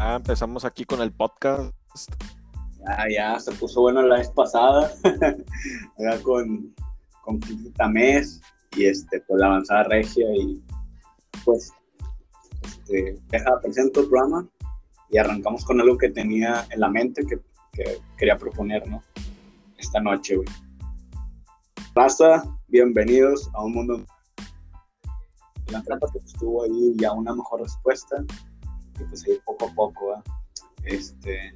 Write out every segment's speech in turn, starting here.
Ah, empezamos aquí con el podcast. Ah, ya, se puso bueno la vez pasada. Con, con y este, pues la avanzada regia y pues este, deja presento el programa y arrancamos con algo que tenía en la mente que, que quería proponer, ¿no? Esta noche, güey. Raza, bienvenidos a un mundo. La trampa que estuvo ahí ya una mejor respuesta y pues ahí poco a poco, ¿eh? Este.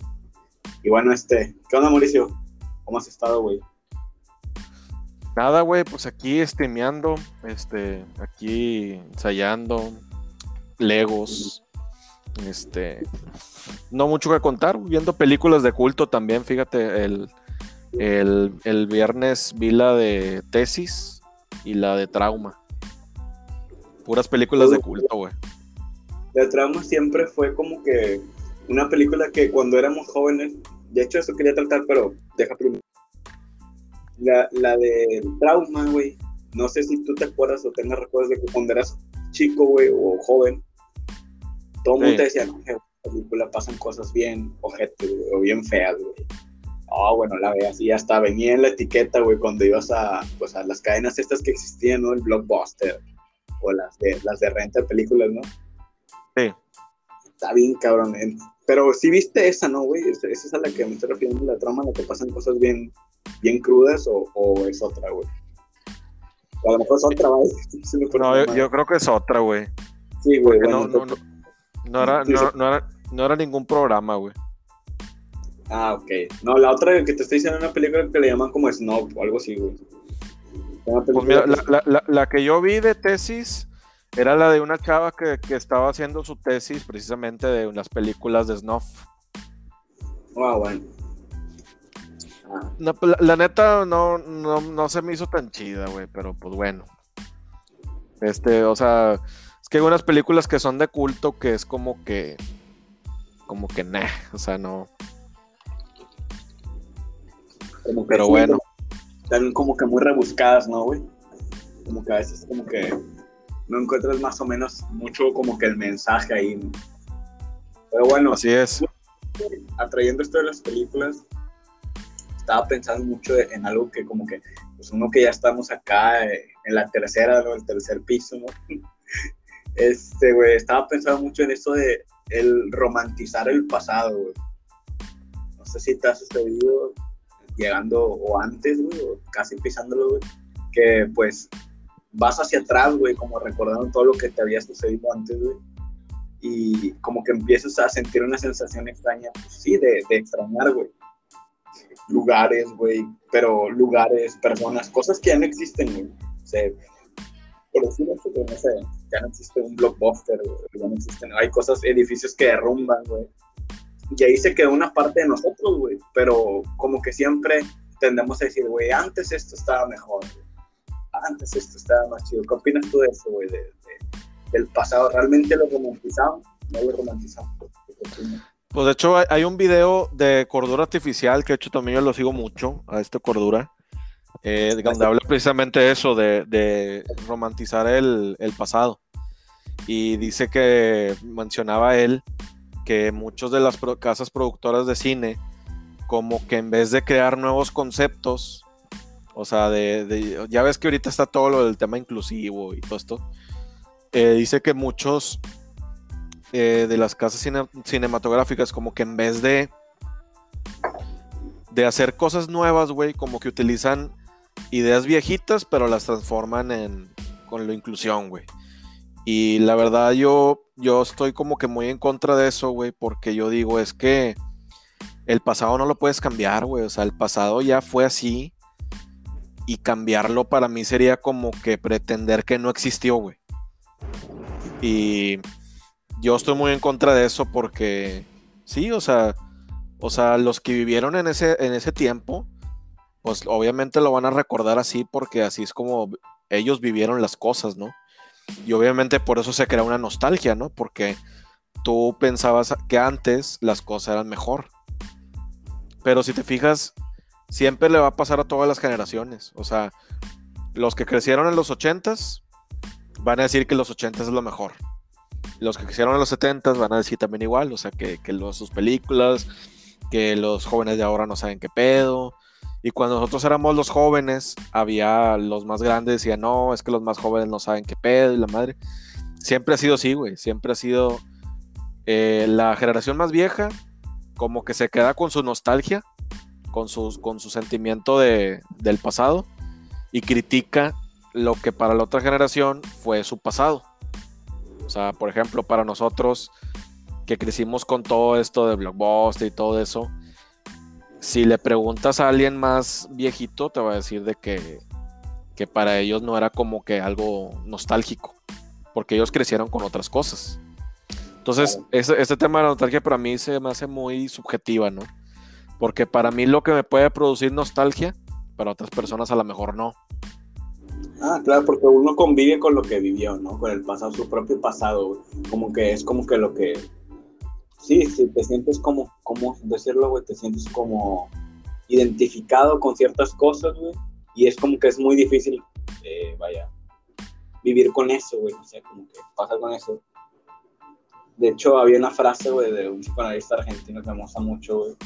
Y bueno, este. ¿Qué onda, Mauricio? ¿Cómo has estado, güey? Nada, güey, pues aquí streameando, este, aquí ensayando, Legos, este, no mucho que contar, viendo películas de culto también, fíjate, el, el, el viernes vi la de Tesis y la de Trauma. Puras películas de culto, güey. La Trauma siempre fue como que una película que cuando éramos jóvenes, de hecho eso quería tratar, pero deja primero. La, la de Trauma, güey, no sé si tú te acuerdas o tengas recuerdos de que cuando eras chico, güey, o joven, todo el mundo te decía, no, en la película pasan cosas bien ojetes, güey, o bien feas, güey. Ah, bueno, la veas y hasta venía en la etiqueta, güey, cuando ibas a, pues, a las cadenas estas que existían, ¿no? El Blockbuster, o las de, las de renta de películas, ¿no? Sí. Está bien, cabrón. en- Pero sí viste esa, ¿no, güey? Esa esa es a la que me estoy refiriendo, la trama en la que pasan cosas bien, bien crudas, o, o es otra, güey. O a lo mejor es otra, güey. Sí, No, yo, creo que es otra, güey. Sí, güey. bueno, no, no, no, no era, Sí, no, no era, no era ningún programa, güey. Ah, ok. No, la otra que te estoy diciendo es una película que le llaman como Snob o algo así, güey. Pues mira, la, la- la- la que yo vi de tesis era la de una chava que, que estaba haciendo su tesis precisamente de las películas de Snuff. Ah, bueno. Ah, No, pues, la, la neta no, no, no se me hizo tan chida, güey, pero pues bueno. Este, o sea, es que hay unas películas que son de culto que es como que, como que nah, o sea, no. como que Pero bueno. Están como que muy rebuscadas, ¿no, güey? Como que a veces como que no encuentras más o menos mucho como que el mensaje ahí, ¿no? Pero bueno, Así es. atrayendo esto de las películas, estaba pensando mucho en algo que como que, pues uno que ya estamos acá eh, en la tercera, ¿no? El tercer piso, ¿no? Este, güey, estaba pensando mucho en eso de el romantizar el pasado, güey. No sé si te has sucedido llegando o antes, güey, o casi pisándolo, güey, que pues vas hacia atrás, güey, como recordando todo lo que te había sucedido antes, güey y como que empiezas a sentir una sensación extraña, pues sí, de, de extrañar, güey. Lugares, güey, pero lugares, personas, cosas que ya no existen, güey. O sea, por decirlo, güey, no sé, ya no existe un blockbuster, güey, ya no existen, hay cosas, edificios que derrumban, güey. Y ahí se quedó una parte de nosotros, güey, pero como que siempre tendemos a decir, güey, antes esto estaba mejor, güey. Antes esto estaba más chido. ¿Qué opinas tú de eso, güey? De, de- del pasado, ¿realmente lo romantizamos? No lo romantizamos. Pues de hecho hay, un video de Cordura Artificial, que de hecho también yo lo sigo mucho, a este Cordura, eh, donde habla precisamente eso, de, de romantizar el, el pasado. Y dice que mencionaba él que muchos de las pro- casas productoras de cine, como que en vez de crear nuevos conceptos, o sea, de, ya ves que ahorita está todo lo del tema inclusivo y todo esto, eh, dice que muchos eh, de las casas cine- cinematográficas, como que en vez de de hacer cosas nuevas, güey, como que utilizan ideas viejitas, pero las transforman en con la inclusión, güey. Y la verdad yo yo estoy como que muy en contra de eso, güey, porque yo digo es que el pasado no lo puedes cambiar, güey, o sea, el pasado ya fue así y cambiarlo para mí sería como que pretender que no existió, güey. Y yo estoy muy en contra de eso porque sí, o sea, o sea, los que vivieron en ese, en ese tiempo, pues obviamente lo van a recordar así porque así es como ellos vivieron las cosas, ¿no? Y obviamente por eso se crea una nostalgia, ¿no? Porque tú pensabas que antes las cosas eran mejor. Pero si te fijas, siempre le va a pasar a todas las generaciones. O sea, los que crecieron en los ochentas van a decir que los ochentas es lo mejor. los que quisieron en los 70 van a decir también igual, o sea, que, que los, sus películas, que los jóvenes de ahora no saben qué pedo. Y cuando nosotros éramos los jóvenes, había los más grandes decían, no, es que los más jóvenes no saben qué pedo y la madre. Siempre ha sido así, güey. Siempre ha sido eh, la generación más vieja, como que se queda con su nostalgia, con, sus, con su sentimiento de, del pasado y critica lo que para la otra generación fue su pasado. O sea, por ejemplo, para nosotros que crecimos con todo esto de Blockbuster y todo eso, si le preguntas a alguien más viejito, te va a decir de que, que para ellos no era como que algo nostálgico, porque ellos crecieron con otras cosas. Entonces, ese, tema de la nostalgia para mí se me hace muy subjetiva, ¿no? Porque para mí lo que me puede producir nostalgia, para otras personas a lo mejor no. Ah, claro, porque uno convive con lo que vivió, ¿no? Con el pasado, su propio pasado, como que es como que lo que sí, sí, te sientes como, ¿cómo decirlo, güey? Te sientes como identificado con ciertas cosas, güey. Y es como que es muy difícil, eh, vaya, vivir con eso, güey. O sea, como que pasa con eso. De hecho, había una frase, güey, de un psicoanalista argentino que me gusta mucho, güey,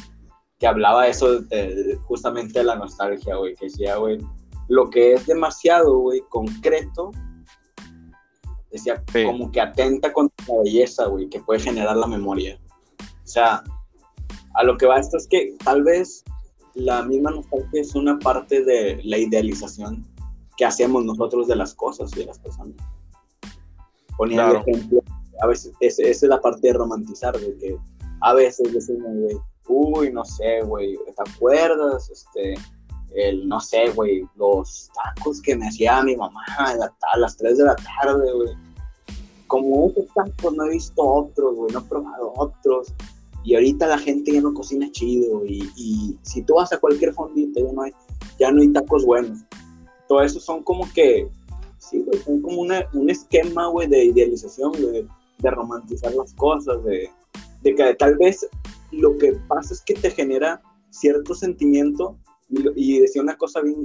que hablaba eso de, justamente de la nostalgia, güey, que decía, güey, lo que es demasiado, güey, concreto, decía, como que atenta contra la belleza, güey, que puede generar la memoria. O sea, a lo que va esto es que tal vez la misma nostalgia es una parte de la idealización que hacemos nosotros de las cosas y de las personas. Poniendo ejemplo, a veces esa es la parte de romantizar, de que a veces decimos, güey, uy, no sé, güey, ¿te acuerdas? Este, el, no sé, güey, los tacos que me hacía mi mamá a, las 3 de la tarde, güey. Como esos tacos no he visto otros, güey, no he probado otros y ahorita la gente ya no cocina chido y, si tú vas a cualquier fondito ya no hay, ya no hay tacos buenos. Todo eso son como que, sí, güey, son como un esquema, güey, de idealización, de, de romantizar las cosas, de, de que tal vez lo que pasa es que te genera cierto sentimiento y, decía una cosa bien,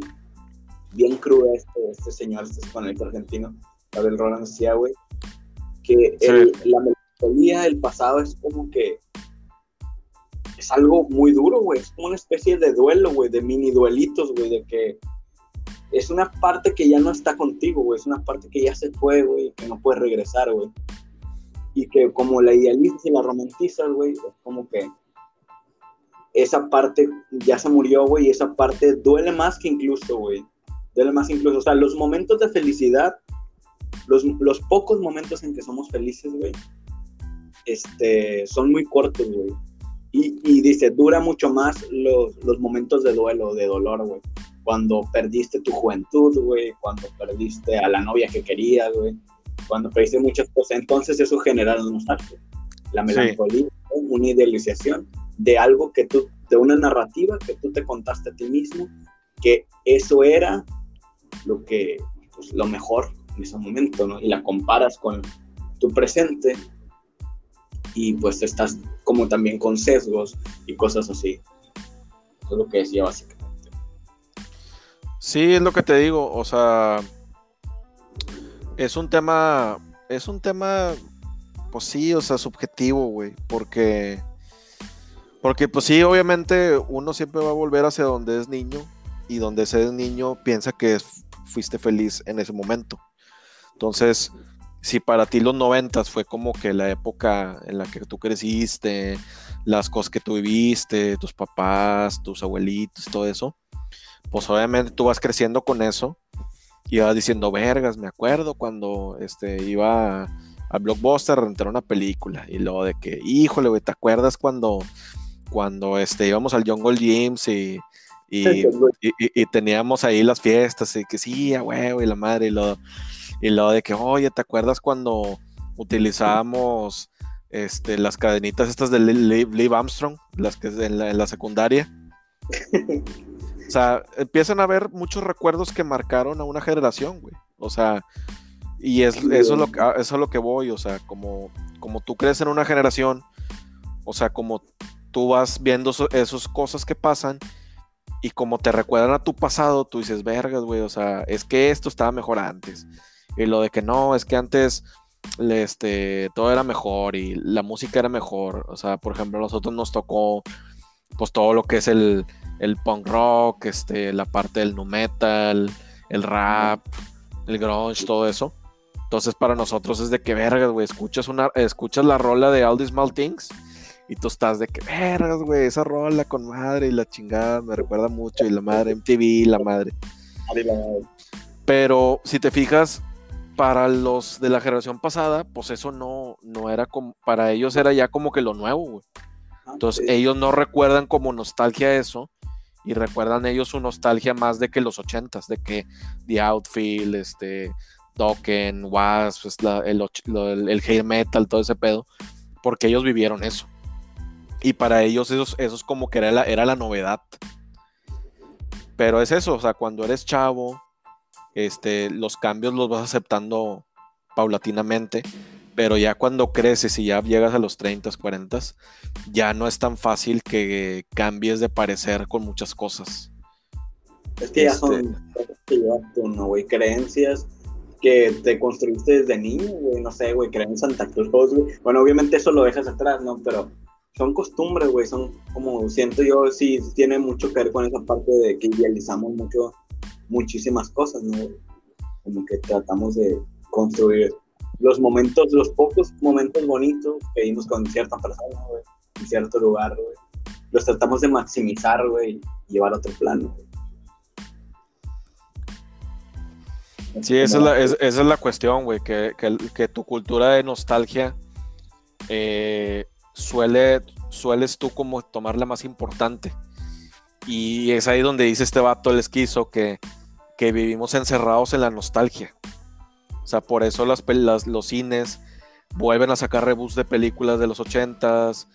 bien cruda este, este señor, este español argentino, Gabriel Roland decía, güey, que la melancolía del pasado es como que es algo muy duro, güey. Es como una especie de duelo, güey, de mini duelitos, güey, de que es una parte que ya no está contigo, güey. Es una parte que ya se fue, güey, que no puede regresar, güey. Y que como la idealizas y la romantizas, güey, es como que esa parte ya se murió, güey, y esa parte duele más que incluso, güey. Duele más incluso. O sea, los momentos de felicidad, los, los pocos momentos en que somos felices, güey, este, son muy cortos, güey y, dice, dura mucho más los, los momentos de duelo, de dolor, güey. Cuando perdiste tu juventud, güey. Cuando perdiste a la novia que querías, güey. Cuando perdiste muchas cosas. Entonces eso genera la nostalgia. La melancolía, una idealización de algo que tú, de una narrativa que tú te contaste a ti mismo, que eso era lo que, pues, lo mejor en ese momento, ¿no? Y la comparas con tu presente y pues estás como también con sesgos y cosas así. Eso es lo que decía básicamente. Sí, es lo que te digo, o sea, es un tema, es un tema, pues sí, o sea, subjetivo, güey, porque, porque pues sí, obviamente uno siempre va a volver hacia donde es niño y donde ese niño piensa que fuiste feliz en ese momento. Entonces, si para ti los noventas fue como que la época en la que tú creciste, las cosas que tú viviste, tus papás, tus abuelitos, todo eso, pues obviamente tú vas creciendo con eso y vas diciendo, vergas, me acuerdo cuando este, iba a, Blockbuster a rentar una película y luego de que, híjole, güey, ¿te acuerdas cuando, cuando este, íbamos al Jungle Gyms y, y, teníamos ahí las fiestas y que sí, güey, y la madre y lo y luego de que, oye, ¿te acuerdas cuando utilizábamos este, las cadenitas estas de Liv Armstrong, las que en la, en la secundaria? o sea, empiezan a haber muchos recuerdos que marcaron a una generación, güey. O sea, y es, eso, es lo, eso es lo que voy, o sea, como, como tú crees en una generación, o sea, como tú vas viendo esas cosas que pasan y como te recuerdan a tu pasado, tú dices, vergas, güey, o sea, es que esto estaba mejor antes. Y lo de que no, es que antes este, todo era mejor y la música era mejor. O sea, por ejemplo, a nosotros nos tocó pues todo lo que es el, el punk rock, este, la parte del nu metal, el rap, el grunge, todo eso. Entonces para nosotros es de que vergas, güey, escuchas una, escuchas la rola de All These Small Things y tú estás de que vergas, güey, esa rola con madre y la chingada me recuerda mucho y la madre MTV, la madre. Pero si te fijas, para los de la generación pasada, pues eso no, no era como, para ellos era ya como que lo nuevo, güey. Ah, Entonces ellos no recuerdan como nostalgia eso y recuerdan ellos su nostalgia más de que los ochentas, de que The Outfield, este, Dokken, Wasp, pues, el, el, metal, todo ese pedo, porque ellos vivieron eso. Y para ellos eso, eso es como que era la, era la novedad. Pero es eso, o sea, cuando eres chavo, este, los cambios los vas aceptando paulatinamente, pero ya cuando creces y ya llegas a los 30, 40, ya no es tan fácil que cambies de parecer con muchas cosas. Es que ya son este cosas que llevas ¿no, güey? Creencias que te construiste desde niño, güey, no sé, güey, creer en Santa Cruz, güey. Bueno, obviamente eso lo dejas atrás, ¿no? Pero son costumbres, güey, son como, siento yo, sí, tiene mucho que ver con esa parte de que idealizamos mucho, muchísimas cosas, ¿no? Como que tratamos de construir los momentos, los pocos momentos bonitos que vimos con cierta persona, güey, en cierto lugar, güey. Los tratamos de maximizar, güey, y llevar a otro plano. Sí, esa es, la, esa es la cuestión, güey, que, que, tu cultura de nostalgia eh, suele, sueles tú como tomarla más importante. Y es ahí donde dice este vato el esquizo que, que vivimos encerrados en la nostalgia. O sea, por eso las, los cines vuelven a sacar reboots de películas de los ochentas.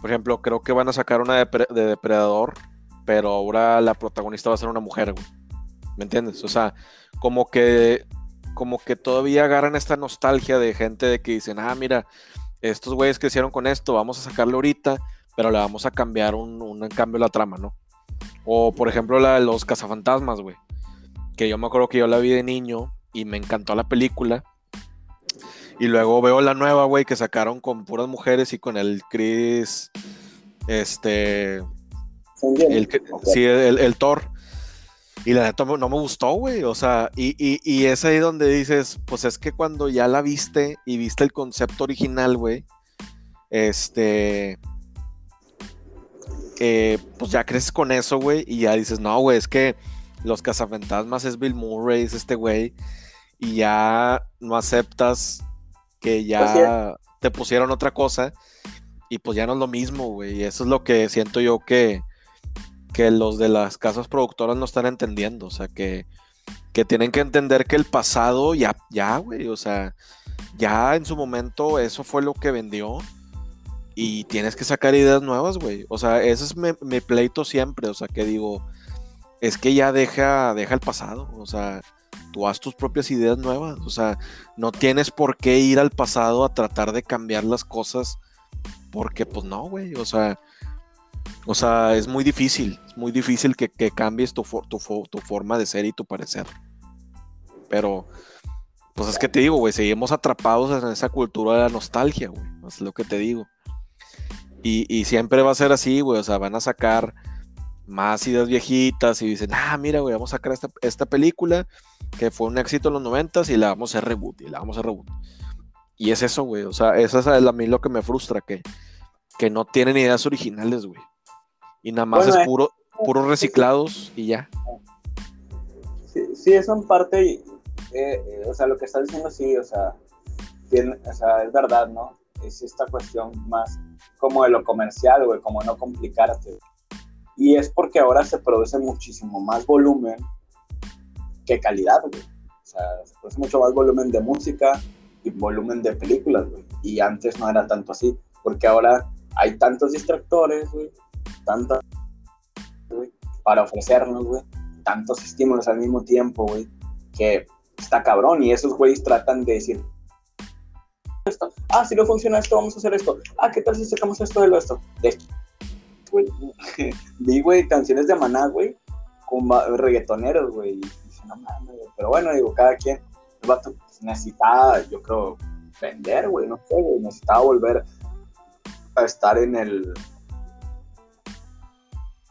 Por ejemplo, creo que van a sacar una de, de Depredador, pero ahora la protagonista va a ser una mujer, güey. ¿Me entiendes? O sea, como que, como que todavía agarran esta nostalgia de gente de que dicen, ah, mira, estos güeyes que hicieron con esto, vamos a sacarlo ahorita, pero le vamos a cambiar un, un cambio la trama, ¿no? O por ejemplo la de los cazafantasmas, güey. Que yo me acuerdo que yo la vi de niño y me encantó la película. Y luego veo la nueva, güey, que sacaron con puras mujeres y con el Chris. Este. El, sí, el, el Thor. Y la neta no me gustó, güey. O sea, y, es ahí donde dices, pues es que cuando ya la viste y viste el concepto original, güey, este. Eh, pues ya creces con eso, güey, y ya dices, no, güey, es que los cazafantasmas es Bill Murray, es este güey, y ya no aceptas que ya te pusieron otra cosa, y pues ya no es lo mismo, güey. Y eso es lo que siento yo que, que los de las casas productoras no están entendiendo. O sea, que, que tienen que entender que el pasado ya, ya, güey. O sea, ya en su momento eso fue lo que vendió. Y tienes que sacar ideas nuevas, güey. O sea, ese es mi, pleito siempre. O sea, que digo, es que ya deja, deja el pasado. O sea, tú haz tus propias ideas nuevas. O sea, no tienes por qué ir al pasado a tratar de cambiar las cosas. Porque, pues no, güey. O sea, o sea, es muy difícil, es muy difícil que, cambies tu, tu, forma de ser y tu parecer. Pero, pues es que te digo, güey, seguimos atrapados en esa cultura de la nostalgia, güey. Es lo que te digo. Y, siempre va a ser así, güey. O sea, van a sacar más ideas viejitas y dicen, ah, mira, güey, vamos a sacar esta, película que fue un éxito en los noventas y la vamos a hacer reboot, y la vamos a reboot. Y es eso, güey. O sea, eso es a mí lo que me frustra, que, que no tienen ideas originales, güey. Y nada más es eh, puro, puros reciclados y ya. Sí, sí eso en parte, eh, eh, o sea, lo que estás diciendo sí, o sea, o sea, es verdad, ¿no? Es esta cuestión más como de lo comercial, güey, como no complicarte. Y es porque ahora se produce muchísimo más volumen que calidad, güey. O sea, se produce mucho más volumen de música y volumen de películas, güey. Y antes no era tanto así, porque ahora hay tantos distractores, güey, tanto para ofrecernos, güey, tantos estímulos al mismo tiempo, güey, que está cabrón. Y esos güeyes tratan de decir, esto. ah, si no funciona esto, vamos a hacer esto. Ah, ¿qué tal si sacamos esto de lo esto? De Vi, güey, canciones de maná, güey, con reggaetoneros, güey. Pero bueno, digo, cada quien, el vato pues, necesita, yo creo, vender, güey, no sé, güey, necesitaba volver a estar en el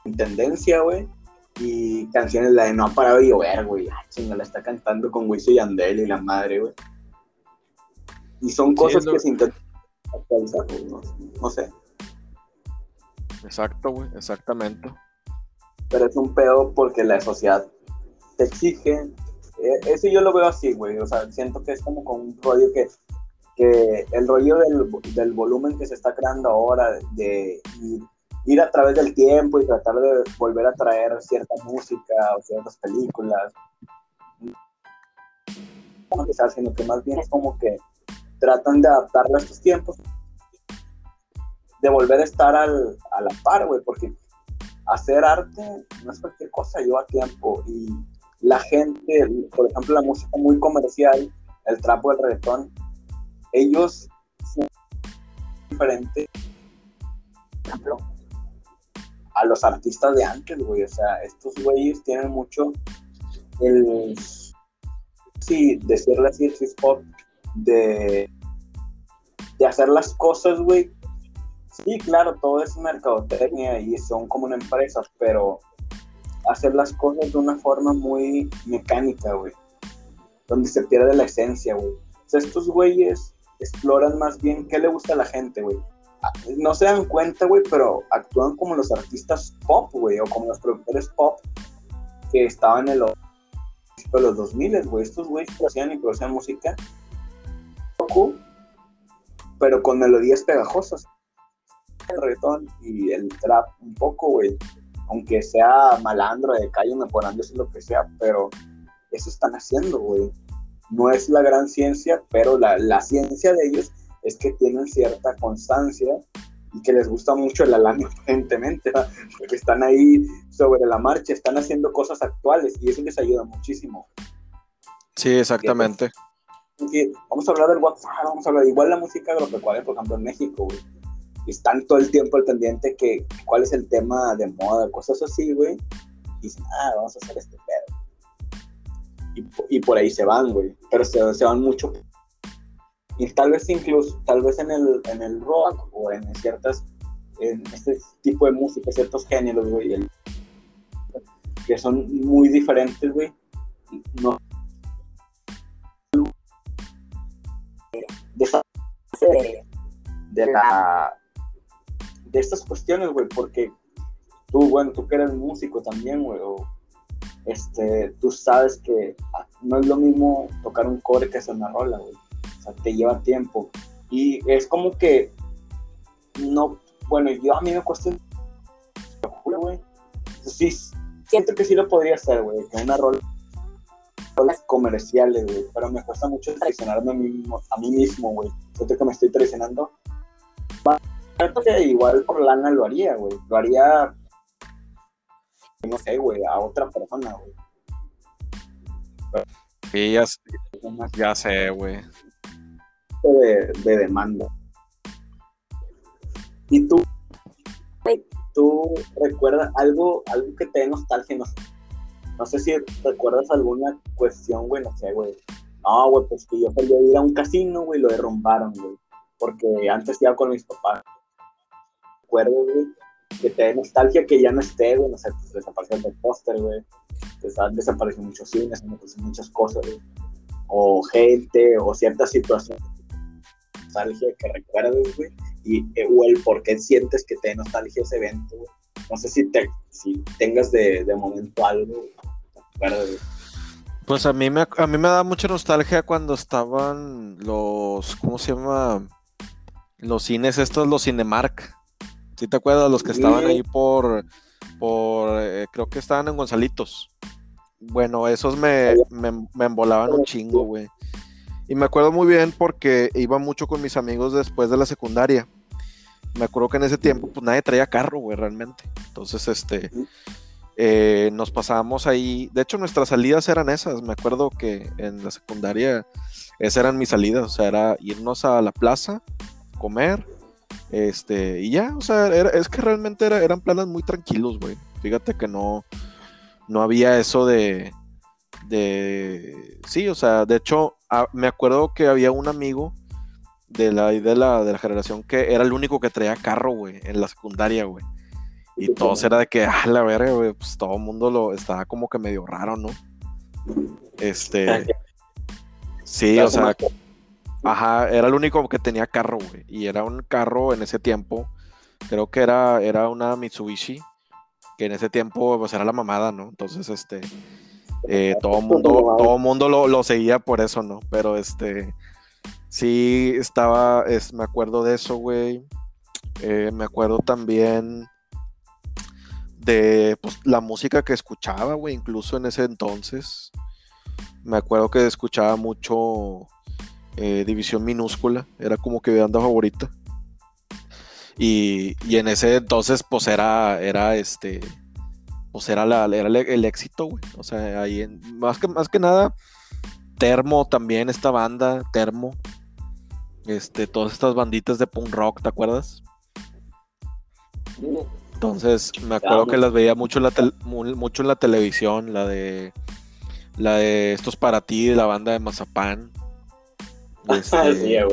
en tendencia, güey. Y canciones la de No ha parado de llover, güey. Chinga, la está cantando con Wiso y Andel y la madre, güey. Y son cosas que se intentan actualizar, no, no sé. Exacto, güey, exactamente. Pero es un pedo porque la sociedad te exige. Eh, eso yo lo veo así, güey. O sea, siento que es como con un rollo que, que el rollo del, del volumen que se está creando ahora, de ir, a través del tiempo y tratar de volver a traer cierta música o ciertas películas. No sino que más bien es como que tratan de adaptarla a estos tiempos, de volver a estar al, a la par, güey, porque hacer arte no es cualquier cosa, lleva tiempo. Y la gente, por ejemplo, la música muy comercial, el trapo, el reggaetón, ellos son diferentes, por ejemplo, a los artistas de antes, güey, o sea, estos güeyes tienen mucho el, sí, decirle así, el hip hop, de, de hacer las cosas, güey. Sí, claro, todo es mercadotecnia y son como una empresa, pero hacer las cosas de una forma muy mecánica, güey. Donde se pierde la esencia, güey. O sea, estos güeyes exploran más bien qué le gusta a la gente, güey. No se dan cuenta, güey, pero actúan como los artistas pop, güey, o como los productores pop que estaban en los, de los 2000, güey. Estos güeyes hacían y producían música pero con melodías pegajosas. El reggaetón y el trap un poco, güey. Aunque sea malandro de calle, mejorándose lo que sea, pero eso están haciendo, güey. No es la gran ciencia, pero la, la ciencia de ellos es que tienen cierta constancia y que les gusta mucho el alame, aparentemente, porque están ahí sobre la marcha, están haciendo cosas actuales y eso les ayuda muchísimo. Sí, exactamente vamos a hablar del WhatsApp, vamos a hablar igual la música agropecuaria, por ejemplo, en México, güey. Están todo el tiempo al pendiente que cuál es el tema de moda, cosas así, güey. Y dicen, ah, vamos a hacer este pedo. Y, y por ahí se van, güey. Pero se, se, van mucho. Y tal vez incluso, tal vez en el, en el rock o en ciertas, en este tipo de música, ciertos géneros, güey, que son muy diferentes, güey. No, de, la, de estas cuestiones, güey, porque tú, bueno, tú que eres músico también, güey, este, tú sabes que no es lo mismo tocar un core que hacer una rola, güey. Sea, te lleva tiempo. Y es como que, no, bueno, yo a mí me cuesta, güey. Sí, siento que sí lo podría hacer, güey, que una rola comerciales, güey, pero me cuesta mucho traicionarme a mí, mismo, a mí mismo, güey. Siento que me estoy traicionando. Igual por lana lo haría, güey. Lo haría, no sé, güey, a otra persona, güey. Sí, ya, ya sé, güey. De, de demanda. ¿Y tú? ¿Tú recuerdas algo, algo que te dé nostalgia? No no sé si recuerdas alguna cuestión, güey, no sé, güey. No, güey, pues que yo salí a ir a un casino, güey, lo derrumbaron, güey. Porque antes iba con mis papás. Recuerdo, güey, que te da nostalgia que ya no esté, güey, no sé, pues desapareció el póster, güey. Desapareció muchos cines, muchas cosas, güey. O gente, o ciertas situaciones. Nostalgia que recuerdes, güey. Y, eh, o el por qué sientes que te da nostalgia ese evento, güey. No sé si, te, si tengas de, de momento algo, pues a mí, me, a mí me da mucha nostalgia cuando estaban los, ¿cómo se llama? Los cines estos, los Cinemark. ¿Sí te acuerdas? Los que estaban ahí por, por eh, creo que estaban en Gonzalitos. Bueno, esos me, me, me embolaban un chingo, güey. Y me acuerdo muy bien porque iba mucho con mis amigos después de la secundaria. Me acuerdo que en ese tiempo, pues nadie traía carro, güey, realmente. Entonces, este, eh, nos pasábamos ahí. De hecho, nuestras salidas eran esas. Me acuerdo que en la secundaria esas eran mis salidas. O sea, era irnos a la plaza, comer, este, y ya. O sea, es que realmente eran planes muy tranquilos, güey. Fíjate que no, no había eso de, de. Sí, o sea, de hecho, me acuerdo que había un amigo de la, de la, de la generación que era el único que traía carro, güey, en la secundaria, güey. Y todos era de que, ah, la verga, güey, pues todo el mundo lo estaba como que medio raro, ¿no? Este. Sí, o sea. Ajá, era el único que tenía carro, güey. Y era un carro en ese tiempo. Creo que era, era una Mitsubishi. Que en ese tiempo, pues era la mamada, ¿no? Entonces, este. Eh, todo el mundo, todo mundo lo, seguía por eso, ¿no? Pero este. Sí, estaba. Es, me acuerdo de eso, güey. Eh, me acuerdo también de pues, la música que escuchaba, güey, incluso en ese entonces. Me acuerdo que escuchaba mucho eh, División Minúscula, era como que mi banda favorita. Y, en ese entonces, pues era, era este, pues era, la, era el, éxito, güey. O sea, ahí en, más, que, más que nada, Termo también, esta banda, Termo. Este, todas estas banditas de punk rock, ¿te acuerdas? Entonces me acuerdo que las veía mucho en la, mucho en la televisión, la de la de estos para ti, de la banda de Mazapán. Este,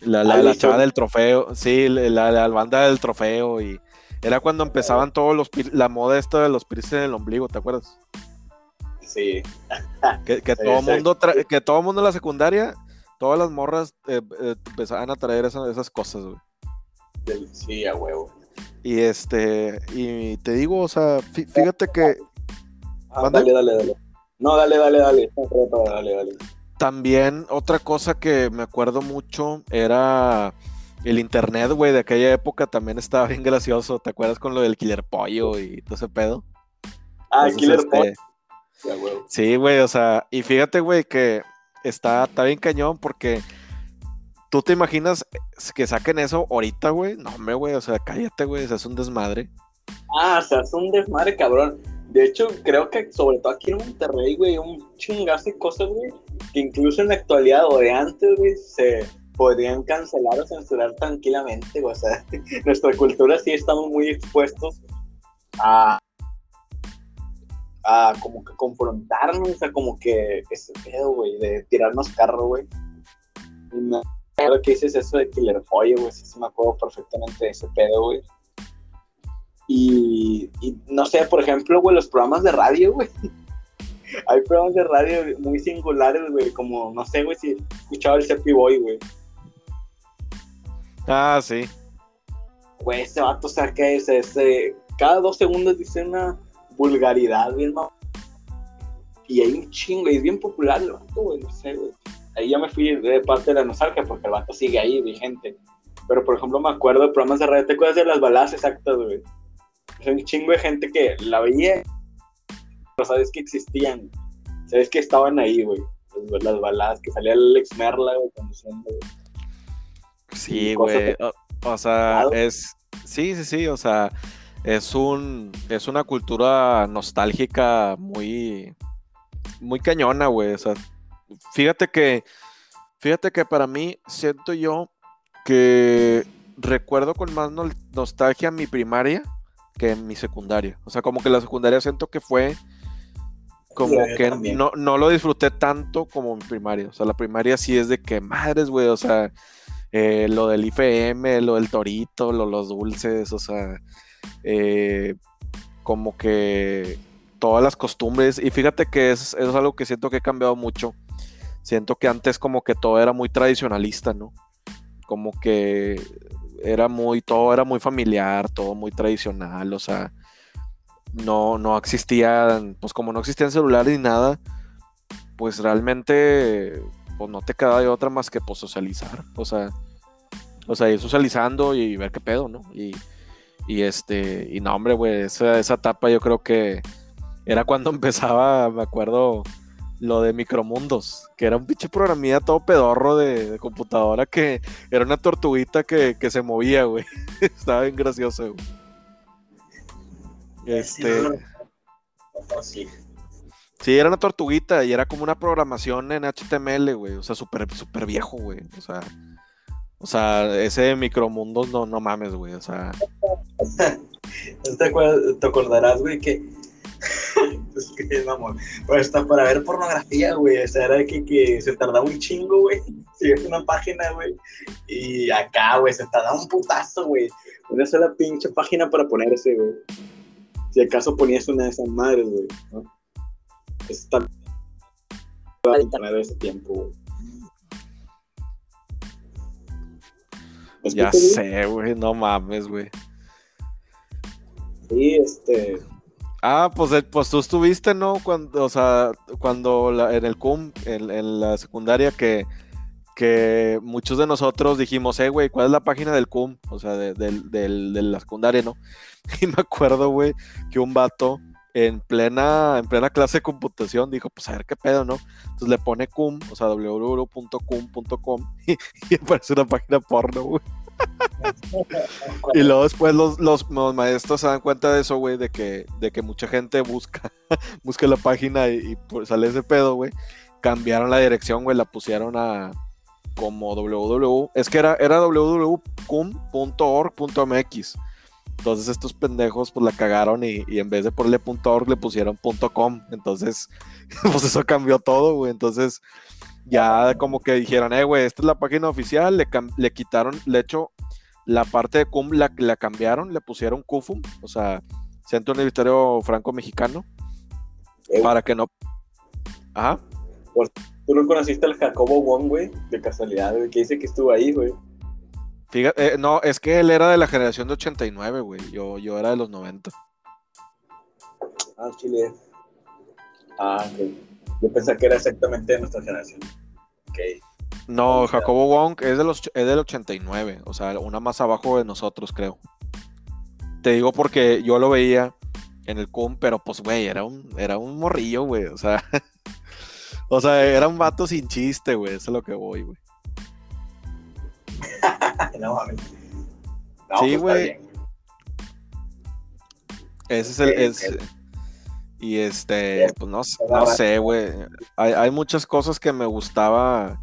la, la, chava del trofeo, sí, la, la, banda del trofeo y era cuando empezaban todos los la moda esta de los piercing en el ombligo, ¿te acuerdas? Sí. Que, todo mundo que todo mundo en la secundaria, todas las morras eh, eh, empezaban a traer esas, esas cosas, güey. Sí, a huevo. Y este, y te digo, o sea, fíjate que. Ah, dale, dale, dale. No, dale, dale, dale. Dale, dale. También otra cosa que me acuerdo mucho era el internet, güey, de aquella época también estaba bien gracioso. ¿Te acuerdas con lo del Killer Pollo y todo ese pedo? Ah, Killer este, Pollo. Sí, güey, o sea, y fíjate, güey, que está, está bien cañón porque ¿Tú te imaginas que saquen eso ahorita, güey? No, me, güey, o sea, cállate, güey, se hace un desmadre. Ah, se hace un desmadre, cabrón. De hecho, creo que sobre todo aquí en Monterrey, güey, un chingazo de cosas, güey, que incluso en la actualidad o de antes, güey, se podrían cancelar o censurar tranquilamente. O sea, nuestra cultura sí estamos muy expuestos a, a como que confrontarnos, sea, como que ese pedo, güey, de tirarnos carro, güey que dices eso de Killer Foye, güey, sí, me acuerdo perfectamente de ese pedo, güey. Y, no sé, por ejemplo, güey, los programas de radio, güey. Hay programas de radio muy singulares, güey, como, no sé, güey, si escuchaba el Cepi Boy, güey. Ah, sí. Güey, ese vato saca ese, ese, cada dos segundos dice una vulgaridad, bien, Y hay un chingo, y es bien popular el vato, güey, no sé, güey ahí ya me fui de parte de la nostalgia porque el vato sigue ahí vigente. Pero por ejemplo me acuerdo de programas de radio, ¿te acuerdas de las baladas exactas, güey? Es un chingo de gente que la veía, pero sabes que existían, sabes que estaban ahí, güey. Las, baladas, que salía Alex Merla, güey, conduciendo, Sí, güey. O, sea, es. Sí, sí, sí. O sea, es un. Es una cultura nostálgica muy. Muy cañona, güey. O sea, fíjate que, fíjate que para mí siento yo que recuerdo con más nostalgia mi primaria que mi secundaria. O sea, como que la secundaria siento que fue como que no, no, lo disfruté tanto como mi primaria. O sea, la primaria sí es de que madres, güey. O sea, eh, lo del IFM, lo del torito, lo, los dulces, o sea, eh, como que todas las costumbres. Y fíjate que es, es algo que siento que he cambiado mucho siento que antes como que todo era muy tradicionalista, ¿no? Como que era muy, todo era muy familiar, todo muy tradicional, o sea, no, no existían, pues como no existían celulares ni nada, pues realmente, pues no te queda de otra más que pues socializar, o sea, o sea, ir socializando y ver qué pedo, ¿no? Y, y este, y no, hombre, güey, esa, esa etapa yo creo que era cuando empezaba, me acuerdo, lo de Micromundos, que era un pinche programilla todo pedorro de, computadora que era una tortuguita que, se movía, güey. Estaba bien gracioso, güey. Este. Sí, era una tortuguita y era como una programación en HTML, güey. O sea, súper super viejo, güey. O sea, o sea, ese Micromundos no, no mames, güey. O sea. ¿Te, te acordarás, güey, que es que mamón. Pero está para ver pornografía, güey. O sea, era que, que se tardaba un chingo, güey. Si ves una página, güey. Y acá, güey, se tardaba un putazo, güey. Una sola pinche página para ponerse, güey. Si acaso ponías una de esas madres, güey. ¿no? Está de ese tiempo, güey. ¿Me Ya sé, güey, no mames, güey. Sí, este. Ah, pues, eh, pues tú estuviste, ¿no? Cuando, o sea, cuando la- en el CUM, en, en la secundaria, que, que muchos de nosotros dijimos, eh, güey, ¿cuál es la página del CUM? O sea, de, del- del- de la secundaria, ¿no? Y me acuerdo, güey, que un vato en plena, en plena clase de computación dijo, pues a ver qué pedo, ¿no? Entonces le pone cum, o sea, www.cum.com y, y aparece una página porno, güey. Y luego después los, los, los maestros se dan cuenta de eso, güey, de que, de que mucha gente busca, busca la página y, y, pues, sale ese pedo, güey. Cambiaron la dirección, güey, la pusieron a como www. Es que era, era www.cum.org.mx. Entonces estos pendejos pues la cagaron y, y en vez de ponerle .org le pusieron .com. Entonces, pues eso cambió todo, güey. Entonces ya como que dijeron, eh, güey, esta es la página oficial, le, le quitaron, de hecho, la parte de cum la, la cambiaron, le pusieron CUFUM, o sea, Centro Universitario Franco-Mexicano, Eh, para que no... Ajá. Tú no conociste al Jacobo Wong, güey, de casualidad, güey, que dice que estuvo ahí, güey. Fíjate, eh, no, es que él era de la generación de 89, güey, yo, yo era de los 90. Ah, Chile. Ah, ok. Yo pensé que era exactamente de nuestra generación. Ok. No, Jacobo Wong es, de los, es del 89, o sea, una más abajo de nosotros, creo. Te digo porque yo lo veía en el CUM, pero pues, güey, era un, era un morrillo, güey, o sea, o sea, era un vato sin chiste, güey, eso es lo que voy, güey. No, Sí, pues, güey. Ese es el, es- y este, pues no, no sé, güey, hay, hay muchas cosas que me gustaba,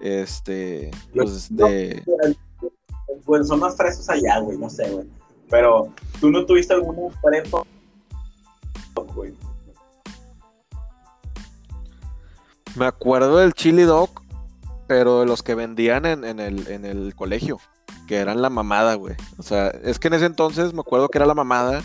este, pues de... Bueno, son más frescos allá, güey, no sé, güey. Pero, ¿tú no tuviste prepa? güey? Me acuerdo del chili dog, pero de los que vendían en, en el, en el colegio, que eran la mamada, güey. O sea, es que en ese entonces me acuerdo que era la mamada,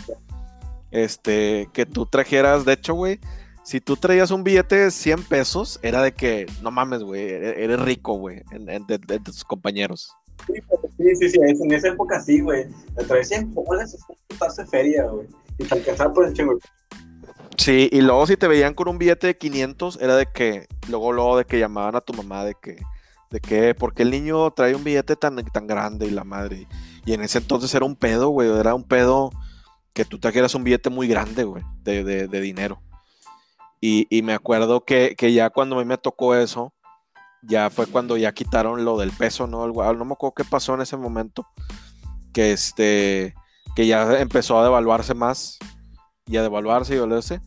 este, que tú trajeras, de hecho, güey, si tú traías un billete de 100 pesos, era de que, no mames, güey, eres rico, güey, de, tus compañeros. Sí, sí, sí, en esa época sí, güey. Me trae 100 bolas, es un putazo de feria, güey. Y te alcanzaba por el chingo. Sí, y luego si te veían con un billete de 500, era de que, luego, luego de que llamaban a tu mamá de que, de que, porque el niño trae un billete tan, tan grande y la madre. Y en ese entonces era un pedo, güey, era un pedo que tú trajeras un billete muy grande, güey, de, de- de dinero. Y, y me acuerdo que, que ya cuando a mí me tocó eso, ya fue cuando ya quitaron lo del peso, ¿no? Algo- no me acuerdo qué pasó en ese momento, que este, que ya empezó a devaluarse más, y a devaluarse y devaluarse.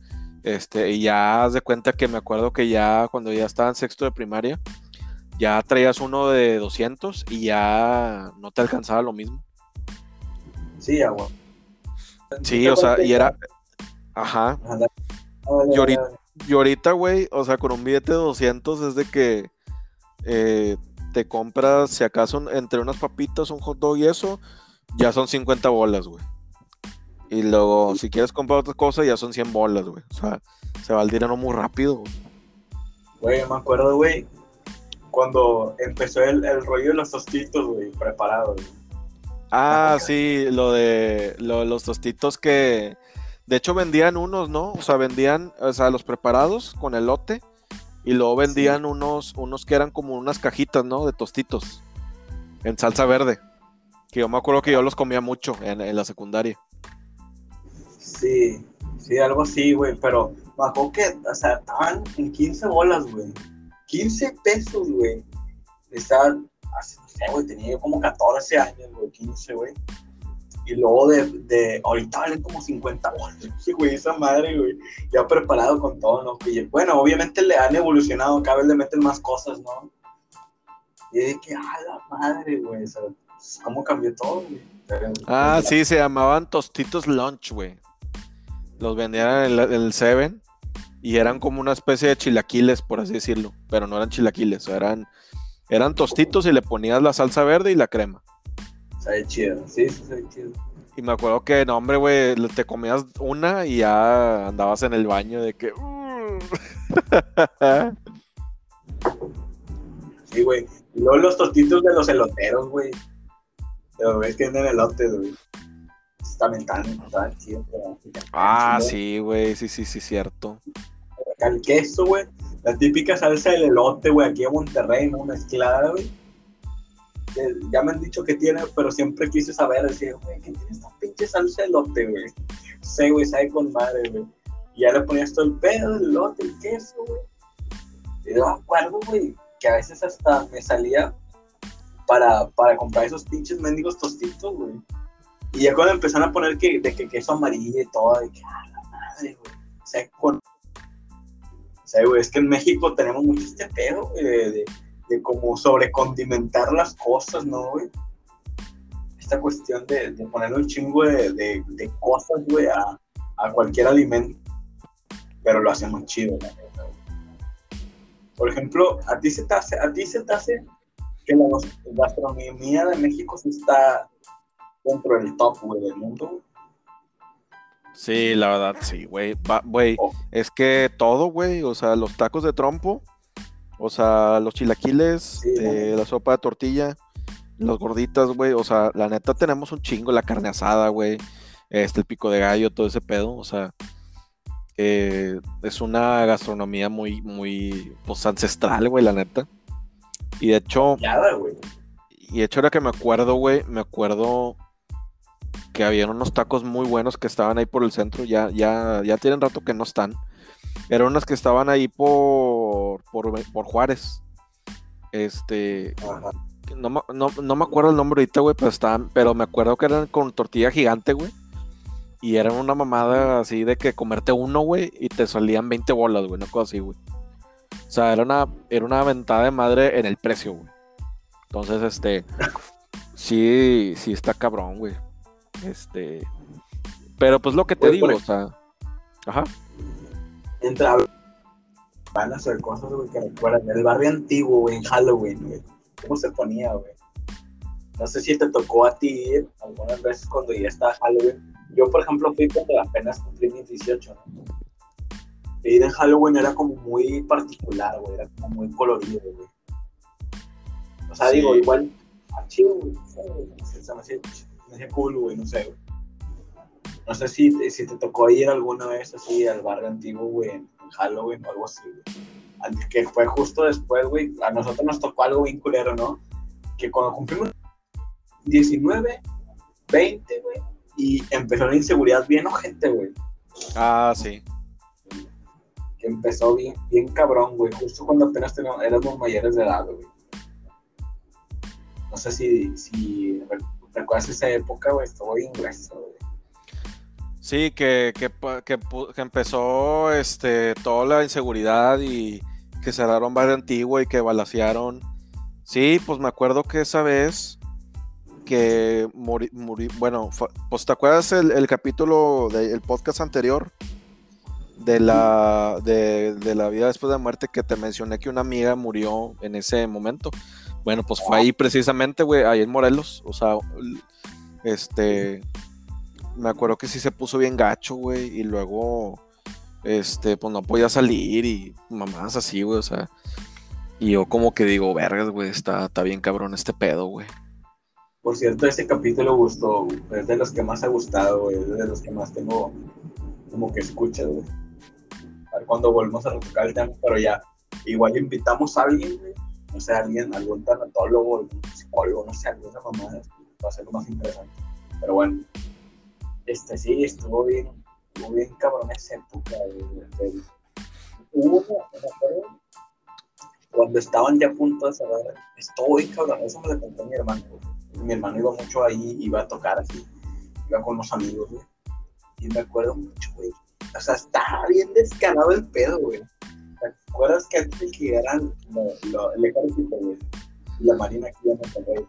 Este, y ya haz de cuenta que me acuerdo que ya cuando ya estaba en sexto de primaria, ya traías uno de 200 y ya no te alcanzaba lo mismo. Sí, agua. Sí, o sea, y era, ajá. Y ahorita, y ahorita, güey, o sea, con un billete de 200 es de que eh, te compras, si acaso, entre unas papitas, un hot dog y eso, ya son 50 bolas, güey. Y luego, si quieres comprar otra cosa, ya son 100 bolas, güey. O sea, se va el dinero muy rápido, güey. Güey, me acuerdo, güey, cuando empezó el, el rollo de los tostitos, güey, preparados. Ah, sí, lo de lo- los tostitos que de hecho vendían unos, ¿no? O sea, vendían, o sea, los preparados con elote y luego vendían unos unos que eran como unas cajitas, ¿no? De tostitos en salsa verde. Que yo me acuerdo que yo los comía mucho en, en la secundaria. Sí, sí, algo así, güey, pero me acuerdo que, o sea, estaban en 15 bolas, güey. 15 pesos, güey. Estaban, hace, no sé, güey, tenía yo como 14 años, güey, 15, güey. Y luego de, de, ahorita valen como 50 bolas, sí, güey, esa madre, güey. Ya preparado con todo, ¿no? Y bueno, obviamente le han evolucionado, cada vez le meten más cosas, ¿no? Y de que, ah, la madre, güey, o sea, ¿cómo cambió todo, güey? Ah, pues, sí, se llamaban tostitos lunch, güey. Los vendían en el Seven y eran como una especie de chilaquiles, por así decirlo, pero no eran chilaquiles, eran, eran tostitos y le ponías la salsa verde y la crema. Sabe chido, sí, sí, sabe chido. Y me acuerdo que, no, hombre, güey, te comías una y ya andabas en el baño de que... "Mm". Sí, güey. Y luego los tostitos de los eloteros, güey. Los güeyes que venden elotes, güey. También chidos. pero- ah, sí, güey, sí, sí, sí, cierto. El queso, güey. La típica salsa del elote, güey, aquí en Monterrey, ¿no? Mezclada, güey. Ya me han dicho que tiene, pero siempre quise saber, decir, güey, ¿qué tiene esta pinche salsa de elote, güey? Sé, güey, sabe con madre, güey. Y ya le ponías todo el pedo, el elote, el queso, güey. Y yo me acuerdo, güey, que a veces hasta me salía para, para comprar esos pinches mendigos tostitos, güey. Y ya cuando empezaron a poner que, de que queso amarillo y todo, de que, ah, la madre, güey. O sea, con... O sea, güey, es que en México tenemos mucho este pedo, güey, de, de, de como sobrecondimentar las cosas, ¿no, güey? Esta cuestión de, de ponerle un chingo de, de, de cosas, güey, a, a cualquier alimento. Pero lo hacemos chido, güey. Por ejemplo, ¿a ti se te hace, a ti se te hace que la gas- gastronomía de México sí está dentro del top, güey, del mundo? Sí, la verdad, sí, güey. Güey, Oh. es que todo, güey, o sea, los tacos de trompo, o sea, los chilaquiles, Sí, eh, la sopa de tortilla, los gorditas, güey, o sea, la neta tenemos un chingo, la carne asada, güey, este, el pico de gallo, todo ese pedo, o sea, eh, es una gastronomía muy, muy, pues, ancestral, güey, la neta. Y de hecho, Nada, güey. y de hecho, ahora que me acuerdo, güey, me acuerdo que habían unos tacos muy buenos que estaban ahí por el centro. Ya, ya, ya tienen rato que no están. Eran unas que estaban ahí por, por, por Juárez. Este, Ajá. no, me- no, no me acuerdo el nombre ahorita, güey, pero estaban, pero me acuerdo que eran con tortilla gigante, güey. Y eran una mamada así de que comerte uno, güey, y te salían 20 bolas, güey, una cosa así, güey. O sea, era una, era una ventada de madre en el precio, güey. Entonces, este, sí, sí está cabrón, güey. Este, pero pues lo que te Güey, digo, o sea, ajá. Entra van a hacer cosas, güey, que recuerdan. El barrio antiguo, güey, en Halloween, güey. ¿Cómo se ponía, güey? No sé si te tocó a ti ir algunas veces cuando ya estaba Halloween. Yo, por ejemplo, fui cuando apenas cumplí mis 18, ¿no? Ir en Halloween era como muy particular, güey. Era como muy colorido, güey. O sea, Sí. digo, igual, sé, güey, Se me hacía, hacía cool, güey, no sé, güey. No sé si, si te tocó ir alguna vez así al barrio antiguo, güey, en Halloween o algo así, güey. Que fue justo después, güey. A nosotros nos tocó algo bien culero, ¿no? Que cuando cumplimos 19, 20, güey, y empezó la inseguridad bien ojete, güey. Ah, sí. Que empezó bien, bien cabrón, güey. Justo cuando apenas éramos mayores de edad, güey. No sé si, si re- recuerdas esa época, güey. Estuvo bien güey. Sí, que, que, que que empezó este, toda la inseguridad y que cerraron barrio antiguo y que balacearon. Sí, pues me acuerdo que esa vez que morí, morí- bueno, pues te acuerdas el, el capítulo del podcast anterior de la, de, de la vida después de la muerte que te mencioné que una amiga murió en ese momento. Bueno, pues fue ahí precisamente, güey, ahí en Morelos, o sea, este, me acuerdo que sí se puso bien gacho, güey, y luego, este, pues no podía salir y mamás así, güey, o sea, y yo como que digo, vergas, güey, está, está bien cabrón este pedo, güey. Por cierto, ese capítulo gustó. Es de los que más ha gustado, güey. Es de los que más tengo como que escuchas, güey. A ver cuando volvemos a retocar el tema, pero ya. Igual invitamos a alguien, güey. No sé, alguien, algún tanatólogo, algún psicólogo, no sé, alguna mamada. Va a ser lo más interesante. Pero bueno. Este sí, estuvo bien, estuvo bien cabrón esa época, del- Hubo, cuando estaban ya a punto de cerrar, estuvo bien cabrón. Eso me lo contó mi hermano, mi hermano iba mucho ahí, iba a tocar así, iba con los amigos, güey. Y me acuerdo mucho, güey. O sea, estaba bien descarado el pedo, güey. ¿Te acuerdas que antes de que lo- el ejército, güey? Y la marina aquí en Monterrey.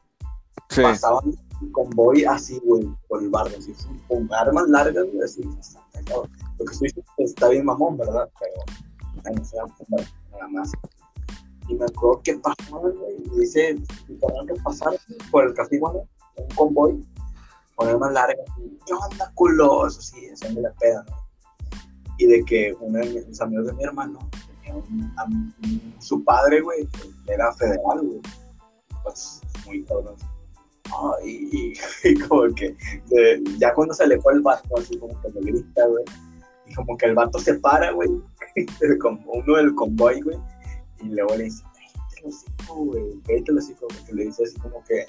Sí, Pasaban con convoy así, güey, por el barrio, así, con armas largas, güey, así. Lo que estoy diciendo está bien mamón, ¿verdad? Pero ahí se nada más. Y me acuerdo que pasaron, güey, y dice, y tenían que pasar por el café, bueno, un convoy, poner más larga, y, ¿qué onda, culos? Así, haciendo la peda, ¿no? Y de que uno de mis amigos de mi hermano, su padre, güey, era federal, güey. Pues, muy cabrón. Ah, y, como que de, ya cuando se le fue el vato, así como que me grita, güey. Y como que el vato se para, güey, uno del convoy, güey. Y luego le dice, cállate los hocico, güey, cállate los hocico, porque le dice así como que,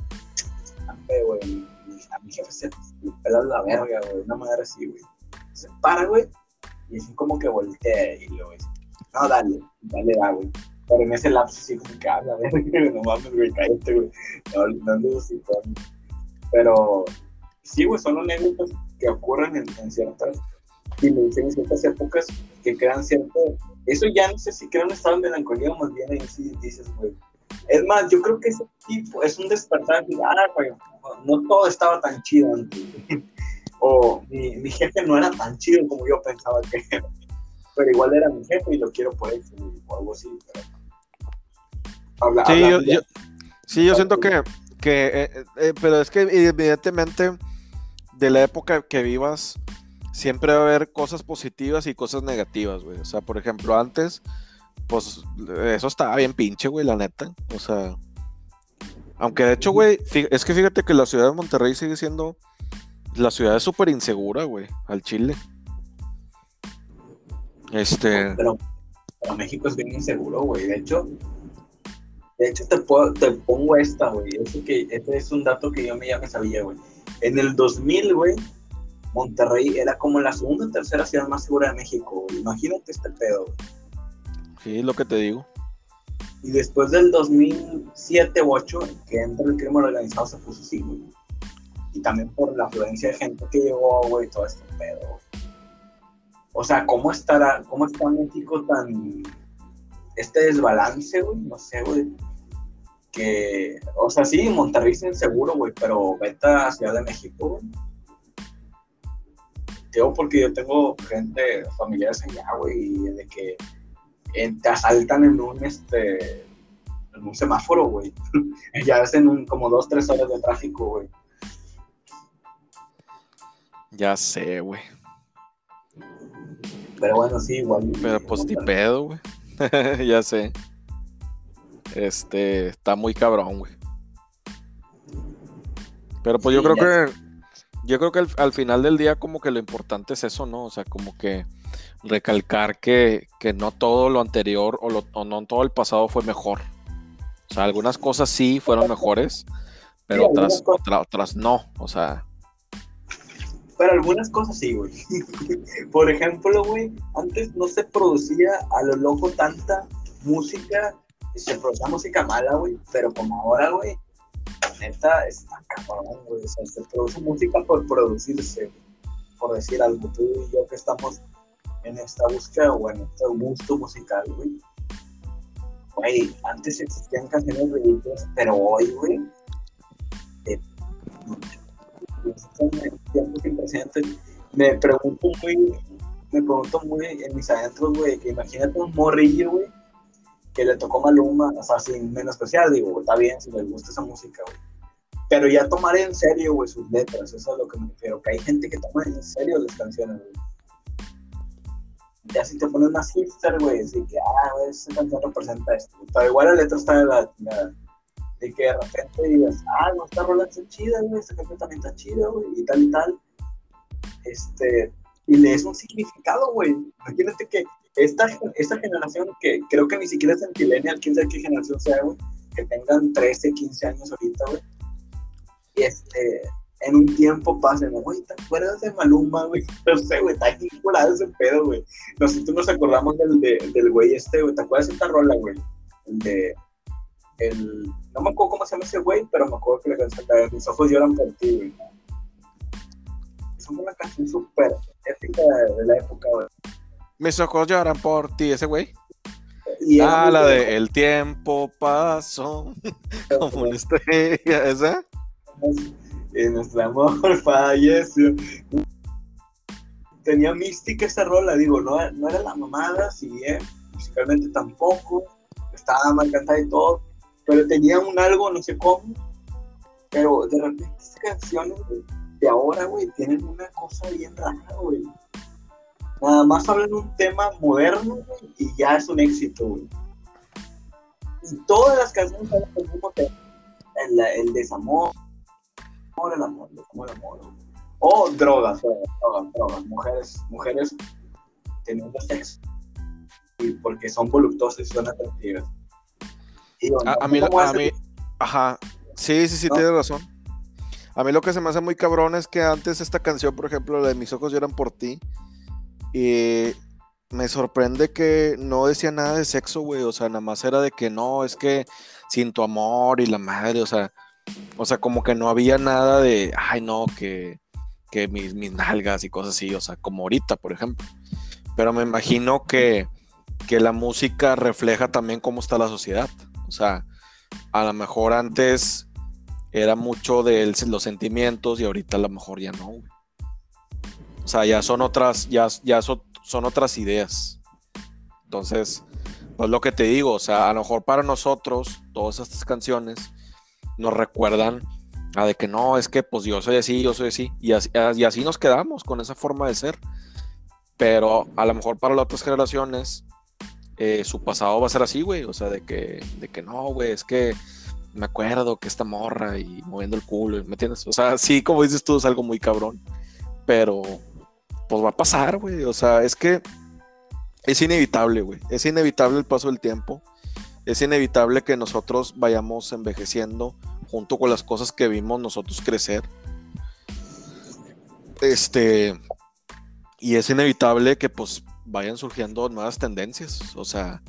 güey, a mi jefe se le pela la verga, güey, una madre así, güey. Se para, güey, y así como que voltea y luego dice, no, dale, dale, da, güey. Pero en ese lapso así como que habla, verga, no mames, güey, cállate, güey. No, no hocicón. Pero sí, güey, son anécdotas que ocurren en, en ciertas dimensiones, en ciertas épocas que crean cierto. Eso ya no sé si crea un estado de melancolía o más bien ahí sí dices, güey. Es más, yo creo que ese tipo es un despertar de, ah, güey, no todo estaba tan chido antes. o mi, mi, jefe no era tan chido como yo pensaba que era. Pero igual era mi jefe y lo quiero por eso, o algo así. Pero... Habla, sí, habla, yo, yo, sí, yo siento que, que eh, eh, pero es que evidentemente de la época que vivas, siempre va a haber cosas positivas y cosas negativas, güey. O sea, por ejemplo, antes, pues eso estaba bien pinche, güey, la neta. O sea, aunque de hecho, güey, es que fíjate que la ciudad de Monterrey sigue siendo, la ciudad es súper insegura, güey, al Chile. Este... Pero, pero, México es bien inseguro, güey. De hecho, de hecho te, puedo, te pongo esta, güey. que, este es un dato que yo me ya me sabía, güey. En el 2000, güey, Monterrey era como la segunda o tercera ciudad más segura de México. Güey. Imagínate este pedo. Güey. Sí, es lo que te digo. Y después del 2007 u 8, que entra el crimen organizado, se puso así, güey. Y también por la afluencia de gente que llegó, güey, todo este pedo. Güey. O sea, ¿cómo estará, cómo está México tan... Este desbalance, güey, no sé, güey. Que, o sea, sí, Monterrey es inseguro, güey, pero vete a Ciudad de México, güey Digo porque yo tengo gente, familiares allá, güey, y de que en, te asaltan en un, este, en un semáforo, güey. ya hacen un, como dos, tres horas de tráfico, güey. Ya sé, güey. Pero bueno, sí, igual. Pero pues ni pedo, güey. ya sé. Este, está muy cabrón, güey. Pero pues sí, yo creo que yo creo que al, al, final del día como que lo importante es eso, ¿no? O sea, como que recalcar que, que no todo lo anterior o, lo, o, no todo el pasado fue mejor. O sea, algunas cosas sí fueron mejores, pero otras, otra, otras no, o sea... Pero algunas cosas sí, güey. Por ejemplo, güey, antes no se producía a lo loco tanta música, se producía música mala, güey, pero como ahora, güey, neta está cabrón, güey. O sea, se produce música por producirse, por decir algo. Tú y yo que estamos en esta búsqueda o en este gusto musical, güey. Güey, antes existían canciones ridículas, pero hoy, güey, eh, tiempos. Me pregunto muy, me pregunto muy en mis adentros, güey, que imagínate un morrillo, güey, que le tocó Maluma, o sea, sin menos especial, digo, está bien si les gusta esa música, güey pero ya tomar en serio, güey, sus letras, eso es lo que me refiero, que hay gente que toma en serio las canciones, güey. Ya si te pones más hipster, güey, así que, ah, esa canción representa esto, pero igual la letra está de la chingada. De que de repente digas, ah, no, esta rola está chida, güey, esta canción también está chida, güey, y tal y tal. Este, y le es un significado, güey. Imagínate que esta, esta generación, que creo que ni siquiera es centilenial, quién sabe qué generación sea, güey, que tengan 13, 15 años ahorita, güey este, en un tiempo pasen, güey, ¿te acuerdas de Maluma, güey? No sé, güey, está vinculado ese pedo, güey. Nosotros nos acordamos del, de, del güey este, güey, ¿te acuerdas de esta rola, güey? El de, el, no me acuerdo cómo se llama ese güey, pero me acuerdo que le canción Mis ojos lloran por ti, güey. Es una canción súper épica de, de la época, güey. Mis ojos lloran por ti, ese güey. ah, la de El tiempo pasó como una estrella, ¿esa? y nuestro amor falleció. tenía mística esta rola, digo, no, no era la mamada, sí, eh, musicalmente tampoco, estaba mal cantada y todo, pero tenía un algo, no sé cómo, pero de repente estas canciones de ahora, güey, tienen una cosa bien rara, güey. Nada más hablan un tema moderno, güey, y ya es un éxito, güey. Y todas las canciones hablan del mismo tema. El, el desamor, el amor, el amor, el amor. O drogas, drogas, drogas, mujeres, mujeres teniendo sexo. Y porque son voluptuosas y son atractivas. A, mí, a mí, ajá, sí, sí, sí, tienes razón. A mí lo que se me hace muy cabrón es que antes esta canción, por ejemplo, la de Mis ojos lloran por ti, y me sorprende que no decía nada de sexo, güey. O sea, nada más era de que no, es que sin tu amor y la madre, o sea, o sea, como que no había nada de, ay, no, que, que mis, mis nalgas y cosas así, o sea, como ahorita, por ejemplo. Pero me imagino que, que la música refleja también cómo está la sociedad. O sea, a lo mejor antes era mucho de los sentimientos y ahorita a lo mejor ya no. O sea, ya son otras, ya, ya son otras ideas. Entonces, pues lo que te digo, o sea, a lo mejor para nosotros, todas estas canciones nos recuerdan a de que no, es que pues yo soy así, yo soy así, y así, y así nos quedamos con esa forma de ser. Pero a lo mejor para las otras generaciones, eh, su pasado va a ser así, güey, o sea, de que, de que no, güey, es que me acuerdo que esta morra y moviendo el culo, ¿me entiendes? O sea, sí, como dices tú, es algo muy cabrón, pero pues va a pasar, güey. O sea, es que es inevitable, güey. Es inevitable el paso del tiempo. Es inevitable que nosotros vayamos envejeciendo junto con las cosas que vimos nosotros crecer. Este. Y es inevitable que pues vayan surgiendo nuevas tendencias. O sea,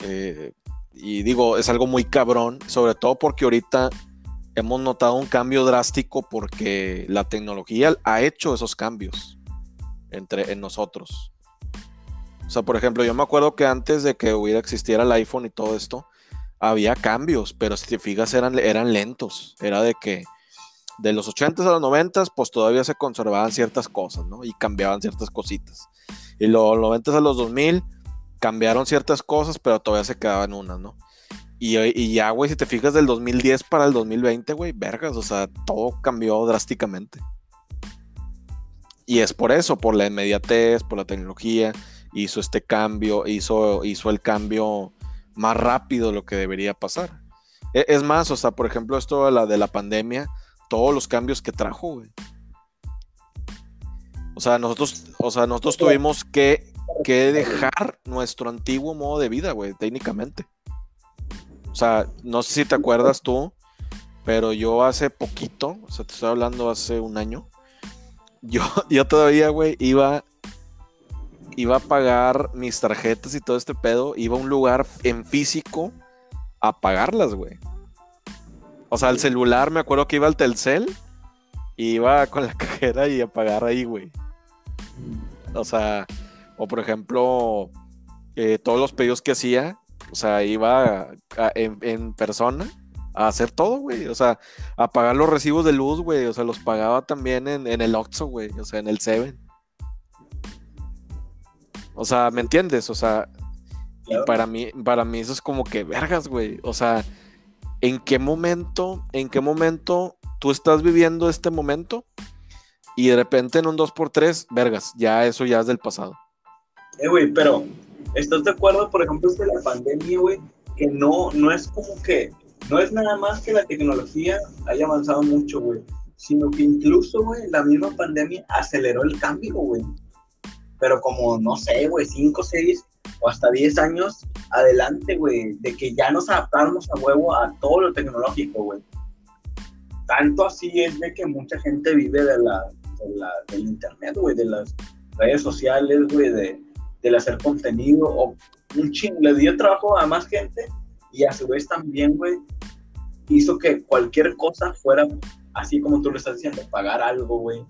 eh, y digo, es algo muy cabrón, sobre todo porque ahorita hemos notado un cambio drástico porque la tecnología ha hecho esos cambios entre en nosotros. O sea, por ejemplo, yo me acuerdo que antes de que hubiera existiera el iPhone y todo esto, había cambios, pero si te fijas eran, eran lentos. Era de que de los 80s a los 90s, pues todavía se conservaban ciertas cosas, ¿no? Y cambiaban ciertas cositas. Y los 90s a los 2000 cambiaron ciertas cosas, pero todavía se quedaban unas, ¿no? Y, y ya, güey, si te fijas del 2010 para el 2020, güey, vergas, o sea, todo cambió drásticamente. Y es por eso, por la inmediatez, por la tecnología, hizo este cambio, hizo, hizo el cambio más rápido de lo que debería pasar. E, es más, o sea, por ejemplo, esto de la, de la pandemia, todos los cambios que trajo, güey. O sea, nosotros, o sea, nosotros tuvimos que, que dejar nuestro antiguo modo de vida, güey, técnicamente. O sea, no sé si te acuerdas tú, pero yo hace poquito, o sea, te estoy hablando hace un año, yo, yo todavía, güey, iba, iba a pagar mis tarjetas y todo este pedo, iba a un lugar en físico a pagarlas, güey. O sea, el celular, me acuerdo que iba al Telcel, iba con la cajera y a pagar ahí, güey. O sea, o por ejemplo, eh, todos los pedidos que hacía, o sea, iba en, en persona a hacer todo, güey. O sea, a pagar los recibos de luz, güey. O sea, los pagaba también en, el Oxxo, güey. O sea, en el Seven. O sea, ¿me entiendes? O sea, y para mí, para mí eso es como que vergas, güey. O sea, ¿en qué momento, en qué momento tú estás viviendo este momento? Y de repente en un 2x3, vergas, ya eso ya es del pasado. Eh, güey, pero ¿estás de acuerdo, por ejemplo, de la pandemia, güey? Que no, no es como que no es nada más que la tecnología haya avanzado mucho, güey, sino que incluso, güey, la misma pandemia aceleró el cambio, güey. Pero como, no sé, güey, 5, 6 o hasta 10 años adelante, güey, de que ya nos adaptamos a huevo a todo lo tecnológico, güey. Tanto así es de que mucha gente vive de la, de la del internet, güey, de las redes sociales, güey, de, del hacer contenido, o un chingo, le dio trabajo a más gente y a su vez también, güey, hizo que cualquier cosa fuera así como tú lo estás diciendo, pagar algo, güey.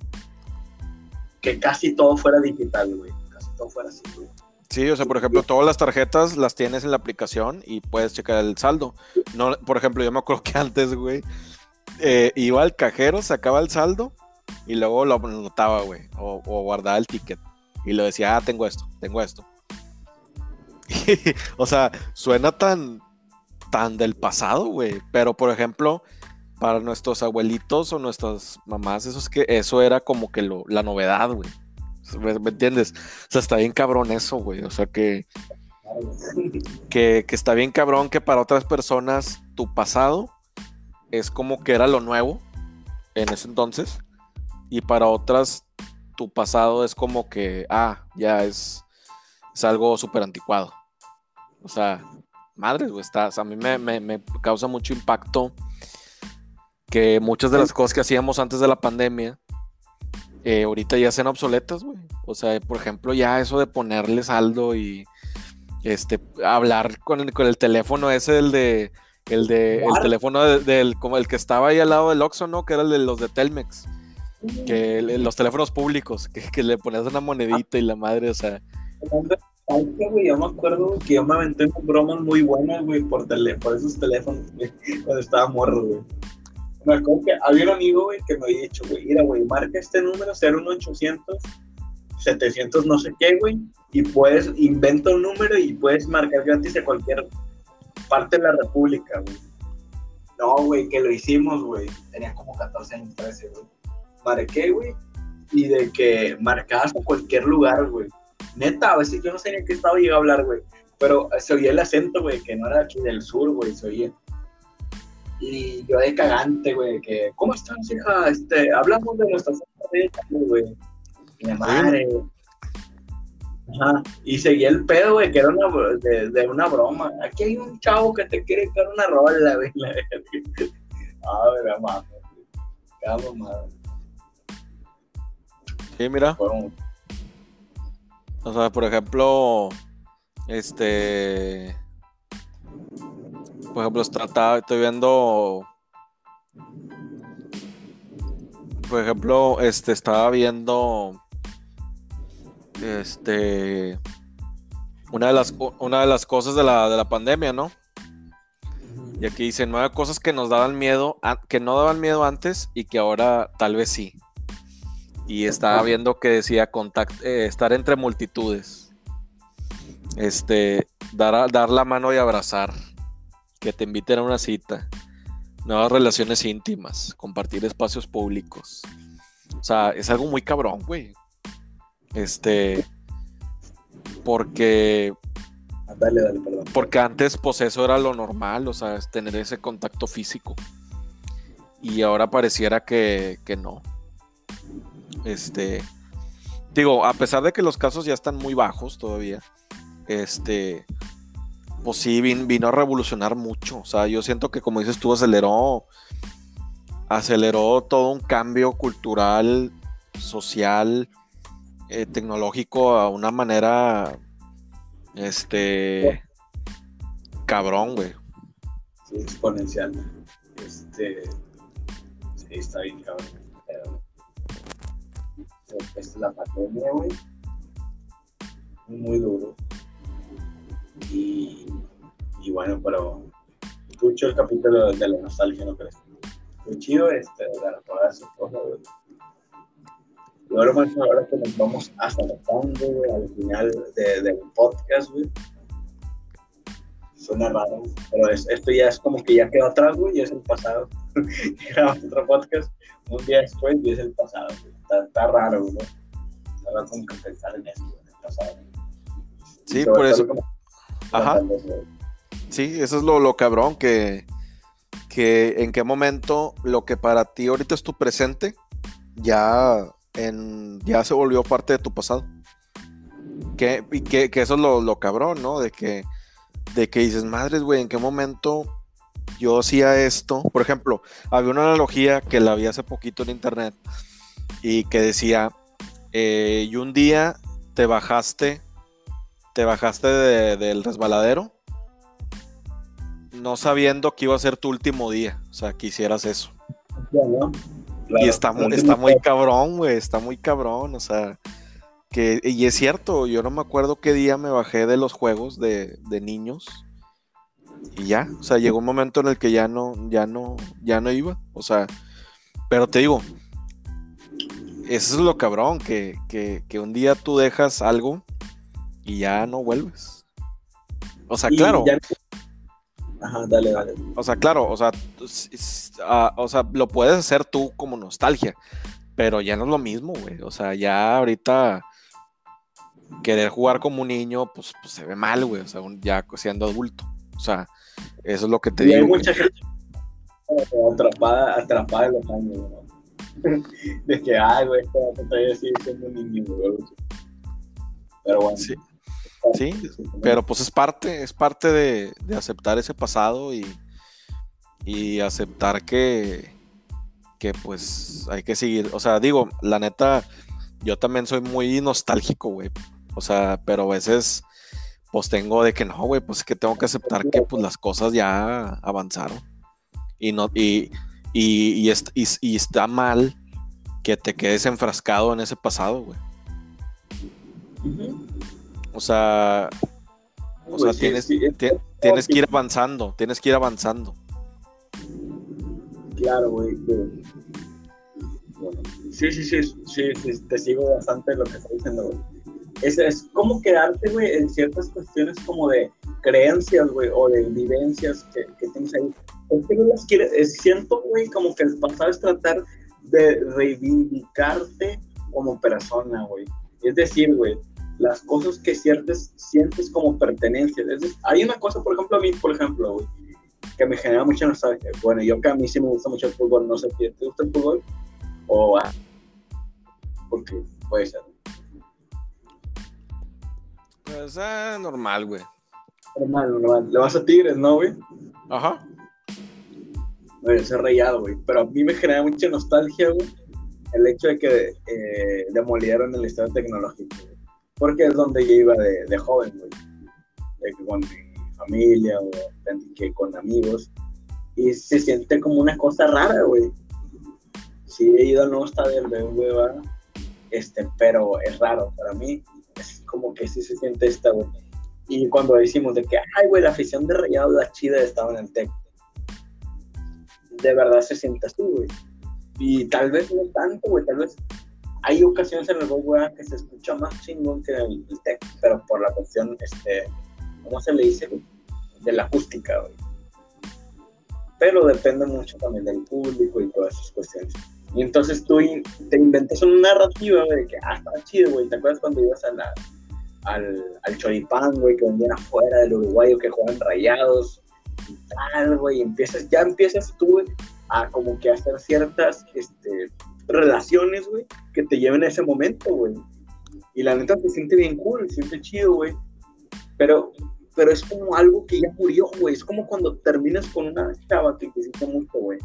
Que casi todo fuera digital, güey. Casi todo fuera así, güey. Sí, o sea, por ejemplo, todas las tarjetas las tienes en la aplicación y puedes checar el saldo. No, por ejemplo, yo me acuerdo que antes, güey, eh, iba al cajero, sacaba el saldo y luego lo anotaba, güey, o, o, guardaba el ticket. Y lo decía, ah, tengo esto, tengo esto. o sea, suena tan, tan del pasado, güey. Pero, por ejemplo, para nuestros abuelitos o nuestras mamás, eso es que eso era como que lo, la novedad, güey. ¿Me, entiendes? O sea, está bien cabrón eso, güey. O sea que, que, que está bien cabrón que para otras personas tu pasado es como que era lo nuevo en ese entonces. Y para otras tu pasado es como que, ah, ya es, es algo súper anticuado. O sea, madres, güey, estás, a mí me, causa mucho impacto que muchas de las cosas que hacíamos antes de la pandemia, eh, ahorita ya sean obsoletas, güey. O sea, por ejemplo, ya eso de ponerle saldo y este hablar con el, con el teléfono ese, el de el de el teléfono del como el que estaba ahí al lado del Oxxo, ¿no? Que era el de los de Telmex. Que los teléfonos públicos, que, que, le ponías una monedita y la madre, o sea güey, yo me acuerdo que yo me aventé con bromas muy buenas, güey, por, tele, por esos teléfonos, güey, cuando estaba morro, güey. Me acuerdo que había un amigo, güey, que me había dicho, güey, mira, güey, marca este número, 01800, 700 no sé qué, güey, y puedes, inventa un número y puedes marcar gratis de cualquier parte de la república, güey. No, güey, que lo hicimos, güey. Tenía como 14 años, 13, güey. Marqué, güey, y de que marcabas a cualquier lugar, güey Neta, a veces yo no sé en qué estado iba a hablar, güey. Pero se oía el acento, güey, que no era aquí del sur, güey, se oía. Y yo de cagante, güey, que, ¿cómo estás, hija? Este, hablamos de nuestras güey. Mi madre. Ajá. Y seguía el pedo, güey, que era una, de, una broma. Aquí hay un chavo que te quiere dar una rola, güey. ah, verdad, mames. Qué madre. Sí, mira. O sea, por ejemplo, este. Por ejemplo, estoy viendo. Por ejemplo, este estaba viendo. Este. Una de las, una de las cosas de la, de la pandemia, ¿no? Y aquí dice nueve cosas que nos daban miedo, que no daban miedo antes y que ahora tal vez sí. Y estaba viendo que decía eh, estar entre multitudes. Este, dar, dar la mano y abrazar. Que te inviten a una cita. Nuevas relaciones íntimas. Compartir espacios públicos. O sea, es algo muy cabrón, güey. Este. Porque. Dale, dale, perdón. Porque antes, pues eso era lo normal, o sea, tener ese contacto físico. Y ahora pareciera que, que no. Este, digo, a pesar de que los casos ya están muy bajos todavía, este, pues sí, vino, a revolucionar mucho. O sea, yo siento que, como dices tú, aceleró, aceleró todo un cambio cultural, social, eh, tecnológico a una manera, este, cabrón, güey. Sí, exponencial. Este, sí, está bien, cabrón es la pandemia, güey. Muy duro. Y, y bueno, pero escucho el capítulo de la nostalgia, ¿no crees? Muy chido este, dar todas esas cosas, güey. Y ahora, más ahora que nos vamos hasta la fondo, güey, al final del de podcast, güey. Suena raro, pero esto ya es como que ya quedó atrás, güey, ya es el pasado. Grabamos otro podcast un día después y es el pasado, güey está, raro, ¿no? Estaba como que pensar en eso, en el pasado. Sí, por eso. Ajá. Sí, eso es lo, lo cabrón, que, que en qué momento lo que para ti ahorita es tu presente, ya, en, ya se volvió parte de tu pasado. Que, y que, que eso es lo, lo, cabrón, ¿no? De que, de que dices, madres, güey, ¿en qué momento yo hacía esto? Por ejemplo, había una analogía que la vi hace poquito en internet, y que decía, eh, y un día te bajaste, te bajaste del resbaladero, no sabiendo que iba a ser tu último día, o sea, que hicieras eso. y está, está muy cabrón, güey, está muy cabrón, o sea, que, y es cierto, yo no me acuerdo qué día me bajé de los juegos de, de niños y ya, o sea, llegó un momento en el que ya no, ya no, ya no iba, o sea, pero te digo, eso es lo cabrón, que, que, un día tú dejas algo y ya no vuelves. O sea, claro. Ajá, dale, dale. O sea, claro, o sea, ah, o sea, lo puedes hacer tú como nostalgia, pero ya no es lo mismo, güey. O sea, ya ahorita querer jugar como un niño, pues, pues se ve mal, güey. O sea, ya siendo adulto. O sea, eso es lo que te digo. Hay mucha gente atrapada, atrapada en los años, ¿no? de que, ay, güey, todavía sigue siendo un niño, güey. Pero bueno. Sí. Sí, pero pues es parte, es parte de, aceptar ese pasado y, y aceptar que, que pues hay que seguir. O sea, digo, la neta, yo también soy muy nostálgico, güey. O sea, pero a veces pues tengo de que no, güey, pues es que tengo que aceptar que pues las cosas ya avanzaron. Y no, y, y, está mal que te quedes enfrascado en ese pasado, güey. O sea, o sea, tienes, tienes que ir avanzando, tienes que ir avanzando. Claro, güey. Sí, sí, sí, sí, te sigo bastante lo que estás diciendo, güey. Es, es como quedarte, güey, en ciertas cuestiones como de creencias, güey, o de vivencias que, que tienes ahí. Es que no las quieres, siento, güey, como que el pasado es tratar de reivindicarte como persona, güey. Es decir, güey, las cosas que sientes, sientes como pertenencia. hay una cosa, por ejemplo, a mí, por ejemplo, güey, que me genera mucha nostalgia. Bueno, yo que a mí sí me gusta mucho el fútbol, no sé si te gusta el fútbol o ah, porque puede ser. Pues eh, normal, güey. Normal, normal. Le vas a Tigres, ¿no, güey? Ajá. Güey, ese rayado, güey. Pero a mí me genera mucha nostalgia, güey, el hecho de que eh, demolieron el estado tecnológico, Porque es donde yo iba de, joven, güey. De con mi familia o que con amigos. Y se siente como una cosa rara, güey. Sí he ido al nuevo estadio del BBVA, este, pero es raro para mí. Es como que sí se siente esta, güey. Y cuando decimos de que, ay, güey, la afición de Rayado, la chida estaba en el TEC de verdad se siente así, güey. Y tal vez no tanto, güey, tal vez hay ocasiones en el güey, que se escucha más chingón que el, el tech, pero por la cuestión, este, ¿cómo se le dice? De la acústica, güey. Pero depende mucho también del público y todas esas cuestiones. Y entonces tú te inventas una narrativa, güey, de que, ah, chido, güey. ¿Te acuerdas cuando ibas a la, al, al choripán, güey, que vendían afuera del uruguayo, que juegan rayados? tal, güey, empiezas, ya empiezas tú, a como que hacer ciertas, este, relaciones, güey, que te lleven a ese momento, güey. Y la neta se siente bien cool, se siente chido, güey. Pero, pero es como algo que ya murió, güey. Es como cuando terminas con una chava que quisiste mucho, güey.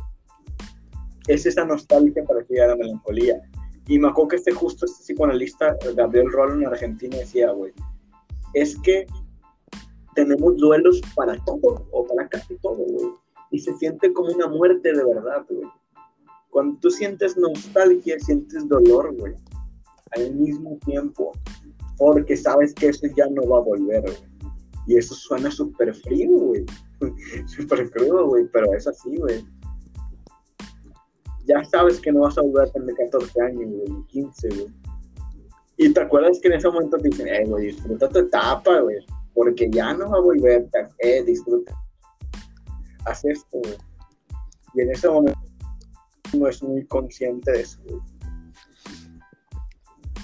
Es esa nostalgia para que a la melancolía. Y me acuerdo que este justo, este psicoanalista, Gabriel Rollo en Argentina, decía, güey, es que tenemos duelos para todo o para casi todo, güey. Y se siente como una muerte de verdad, güey. Cuando tú sientes nostalgia, sientes dolor, güey. Al mismo tiempo. Porque sabes que eso ya no va a volver, güey. Y eso suena súper frío, güey. súper crudo, güey. Pero es así, güey. Ya sabes que no vas a volver a tener 14 años, güey. 15, güey. Y te acuerdas que en ese momento te dicen, eh, güey, disfruta tu etapa, güey porque ya no va a volver, eh, disfruta, haz esto, Y en ese momento no es muy consciente de eso,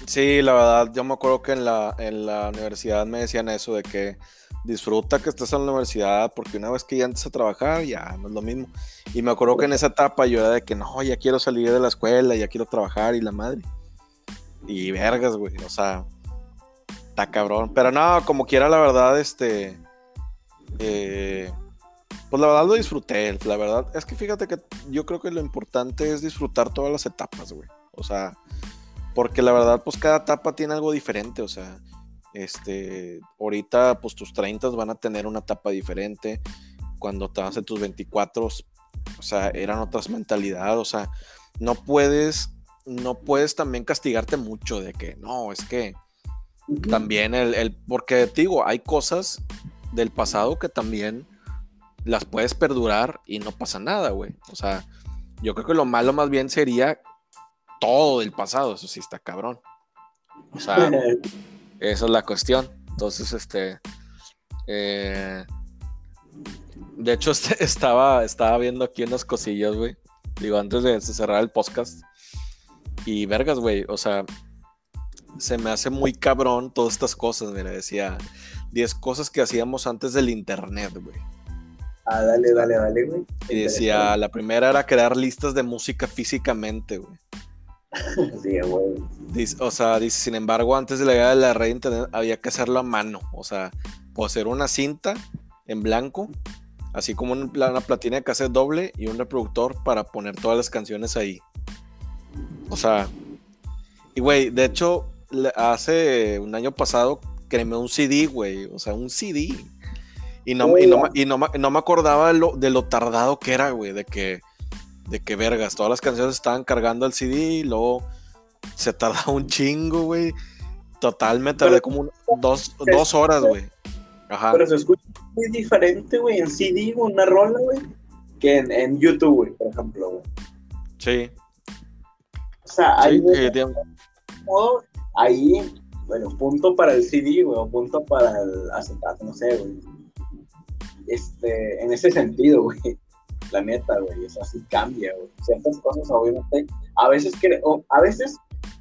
Sí, la verdad, yo me acuerdo que en la, en la universidad me decían eso de que disfruta que estés en la universidad porque una vez que ya antes a trabajar ya no es lo mismo. Y me acuerdo que en esa etapa yo era de que no, ya quiero salir de la escuela, ya quiero trabajar y la madre. Y vergas, güey, o sea, Está cabrón. Pero no, como quiera, la verdad, este. Eh, pues la verdad lo disfruté. La verdad es que fíjate que yo creo que lo importante es disfrutar todas las etapas, güey. O sea, porque la verdad, pues cada etapa tiene algo diferente. O sea, este. Ahorita, pues tus 30 van a tener una etapa diferente. Cuando te vas en tus 24, o sea, eran otras mentalidades. O sea, no puedes. No puedes también castigarte mucho de que no, es que también el, el, porque digo, hay cosas del pasado que también las puedes perdurar y no pasa nada, güey. O sea, yo creo que lo malo más bien sería todo del pasado, eso sí está cabrón. O sea, esa es la cuestión. Entonces, este. eh, de hecho, este- estaba, estaba viendo aquí unas cosillas, güey. Digo, antes de cerrar el podcast. Y vergas, güey. O sea, se me hace muy cabrón todas estas cosas. Mira, decía 10 cosas que hacíamos antes del internet, güey. Ah, dale, dale, dale, güey. Y decía, la primera era crear listas de música físicamente, güey. Sí, güey. Dice- O sea, dice, sin embargo, antes de la llegada de la red internet había que hacerlo a mano. O sea, poseer una cinta en blanco, así como una platina de cassette doble y un reproductor para poner todas las canciones ahí. O sea, y güey, de hecho, hace un año pasado creé un CD, güey. O sea, un CD. Y no, y no, me- y no, no me acordaba de lo, de lo tardado que era, güey, de que, de que vergas, todas las canciones estaban cargando el CD y luego se tardaba un chingo, güey. Total, me tardé como un- dos, dos horas, güey. Ajá. Pero se escucha muy diferente, güey, en CD, una rola, güey, que en, en YouTube, güey, por ejemplo, güey. Sí, O sea, sí, hay de modo, ahí, bueno, punto para el CD, güey, o punto para el acetato, no sé, güey. Este, en ese sentido, güey, la neta, güey, eso así cambia, güey. Ciertas cosas, obviamente, a veces, cre- o a veces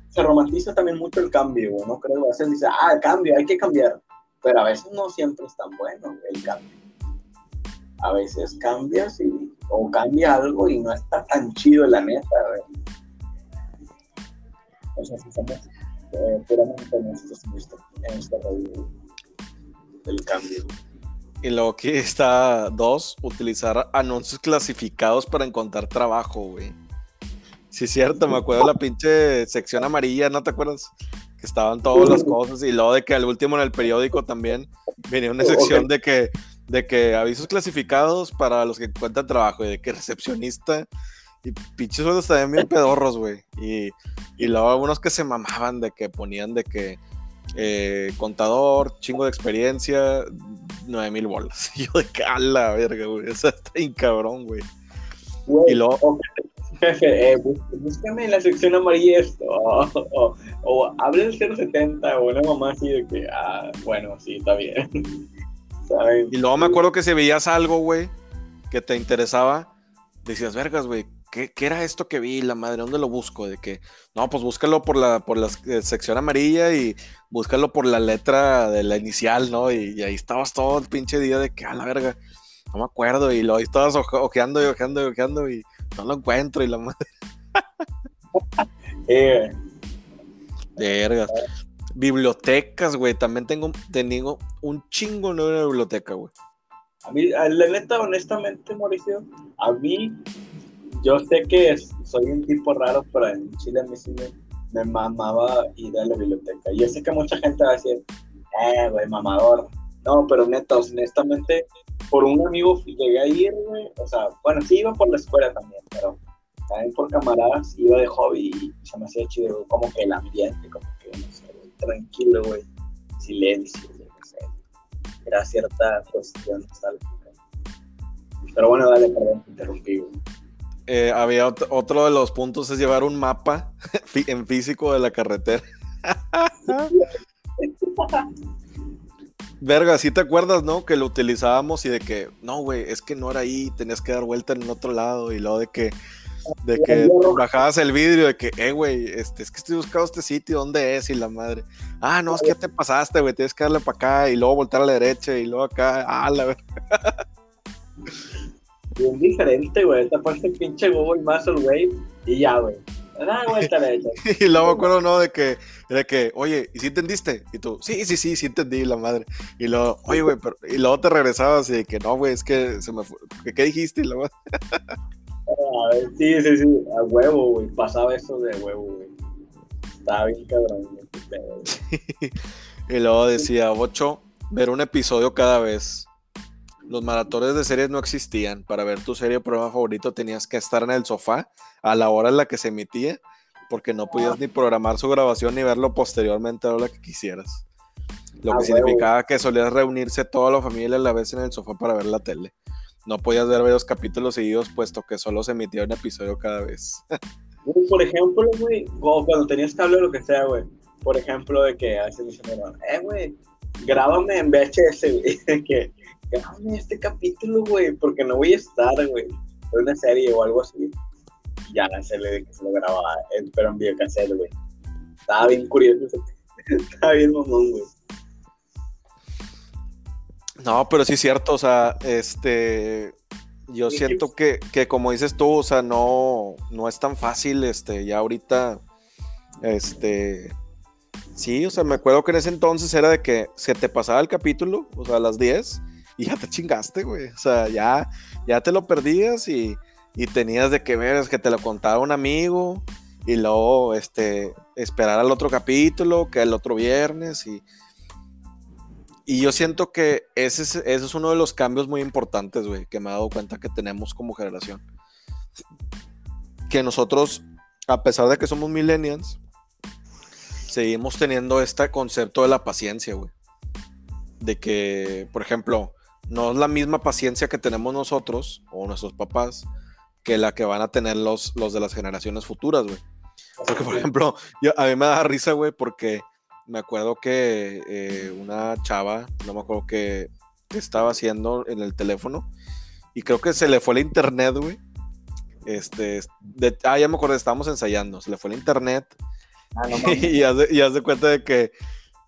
se romantiza también mucho el cambio, güey, ¿no? Creo, a veces dice, ah, el cambio, hay que cambiar. Pero a veces no siempre es tan bueno güey, el cambio. A veces cambias y, o cambia algo y no está tan chido, la neta, güey. O sea, si somos eh, puramente en en cambio. Y luego aquí está dos, utilizar anuncios clasificados para encontrar trabajo, güey. Sí, es cierto, me acuerdo de la pinche sección amarilla, ¿no te acuerdas? Que estaban todas las cosas y luego de que al último en el periódico también venía una sección de que, de que avisos clasificados para los que encuentran trabajo y de que recepcionista y pinches sueldos también bien pedorros, güey. Y, y luego algunos que se mamaban de que ponían de que eh, contador, chingo de experiencia, 9 mil bolas. Y yo de que a la verga, güey. Eso está bien cabrón, güey. Güey, Y luego- o jefe, eh, bú- búscame en la sección amarilla esto, o, o, o hable el 070, o una mamá así de que, ah, bueno, sí, está bien. ¿Saben? Y luego me acuerdo que si veías algo, güey, que te interesaba, decías, vergas, güey, ¿qué, qué era esto que vi? La madre, ¿dónde lo busco? De que, no, pues búscalo por la, por la eh, sección amarilla y búscalo por la letra de la inicial, ¿no? Y, y ahí estabas todo el pinche día de que, a la verga, no me acuerdo. Y luego ahí estabas oje- ojeando y ojeando y ojeando y no lo encuentro. Y la madre, Eh, vergas. Bibliotecas, güey, también tengo, tengo un chingo nuevo en la biblioteca, güey. a mí, la neta, honestamente, Mauricio, a mí, yo sé que soy un tipo raro, pero en Chile a mí sí me, mamaba ir a la biblioteca. Yo sé que mucha gente va a decir, eh, güey, mamador. No, pero neta, honestamente, por un amigo llegué a ir, güey. O sea, bueno, sí iba por la escuela también, pero también por camaradas iba de hobby y se me hacía chido, como que el ambiente, como que, no sé, tranquilo, güey, silencio, no sé. Era cierta cuestión nostálgica. Pero bueno, dale, perdón, te interrumpí, güey. Eh, había ot- otro de los puntos es llevar un mapa en físico de la carretera. Verga, ¿sí te acuerdas, no? Que lo utilizábamos y de que, no, güey, es que no era ahí, tenías que dar vuelta en otro lado y luego de que, de que bajabas el vidrio de que, eh, güey, este, es que estoy buscando este sitio, ¿dónde es? Y la madre, ah, no, es que ya te pasaste, güey, tienes que darle para acá y luego voltar a la derecha y luego acá, ah, la verga. Bien diferente, güey. Te pones el pinche Google Maps, güey, y ya, güey. A la. Y luego me acuerdo, ¿no? De que, de que, oye, ¿y si entendiste? Y tú, sí, sí, sí, sí entendí, la madre. Y luego, oye, güey, pero, y luego te regresabas y de que, no, güey, es que se me fue, ¿qué, dijiste? Y ver, sí, sí, sí, a huevo, güey. Pasaba eso de huevo, güey. Estaba bien cabrón, güey. güey. Y luego decía, ocho, ver un episodio cada vez. Los maratones de series no existían. Para ver tu serie o programa favorito tenías que estar en el sofá a la hora en la que se emitía, porque no podías ni programar su grabación ni verlo posteriormente a la hora que quisieras. Lo Ah, que significaba que solías reunirse toda la familia a la vez en el sofá para ver la tele. No podías ver varios capítulos seguidos, puesto que solo se emitía un episodio cada vez. Por ejemplo, güey, cuando tenías cable o lo que sea, güey. Por ejemplo, de que a veces me dicen, eh, güey, grábame en VHS, güey. que este capítulo, güey, porque no voy a estar, güey. De una serie o algo así. Ya la serie de que se lo grababa, pero en videocassette, güey. Estaba bien curioso, estaba bien mamón, güey. No, pero sí es cierto, o sea, este, yo siento que, que, como dices tú, o sea, no, no es tan fácil, este, ya ahorita, este, sí, o sea, me acuerdo que en ese entonces era de que se te pasaba el capítulo, o sea, a las 10, y ya te chingaste, güey, o sea, ya, ya te lo perdías y, y tenías de que ver, es que te lo contaba un amigo, y luego, este, esperar al otro capítulo, que el otro viernes, y y yo siento que ese es, ese es uno de los cambios muy importantes, güey, que me he dado cuenta que tenemos como generación. Que nosotros, a pesar de que somos millennials, seguimos teniendo este concepto de la paciencia, güey. De que, por ejemplo, no es la misma paciencia que tenemos nosotros o nuestros papás que la que van a tener los, los de las generaciones futuras, güey. Porque, por ejemplo, a mí me da risa, güey, porque me acuerdo que eh, una chava, no me acuerdo qué, estaba haciendo en el teléfono, y creo que se le fue el internet, güey. Este, ah, ya me acuerdo, estábamos ensayando, se le fue el internet. Ah, y, haz de, cuenta de que,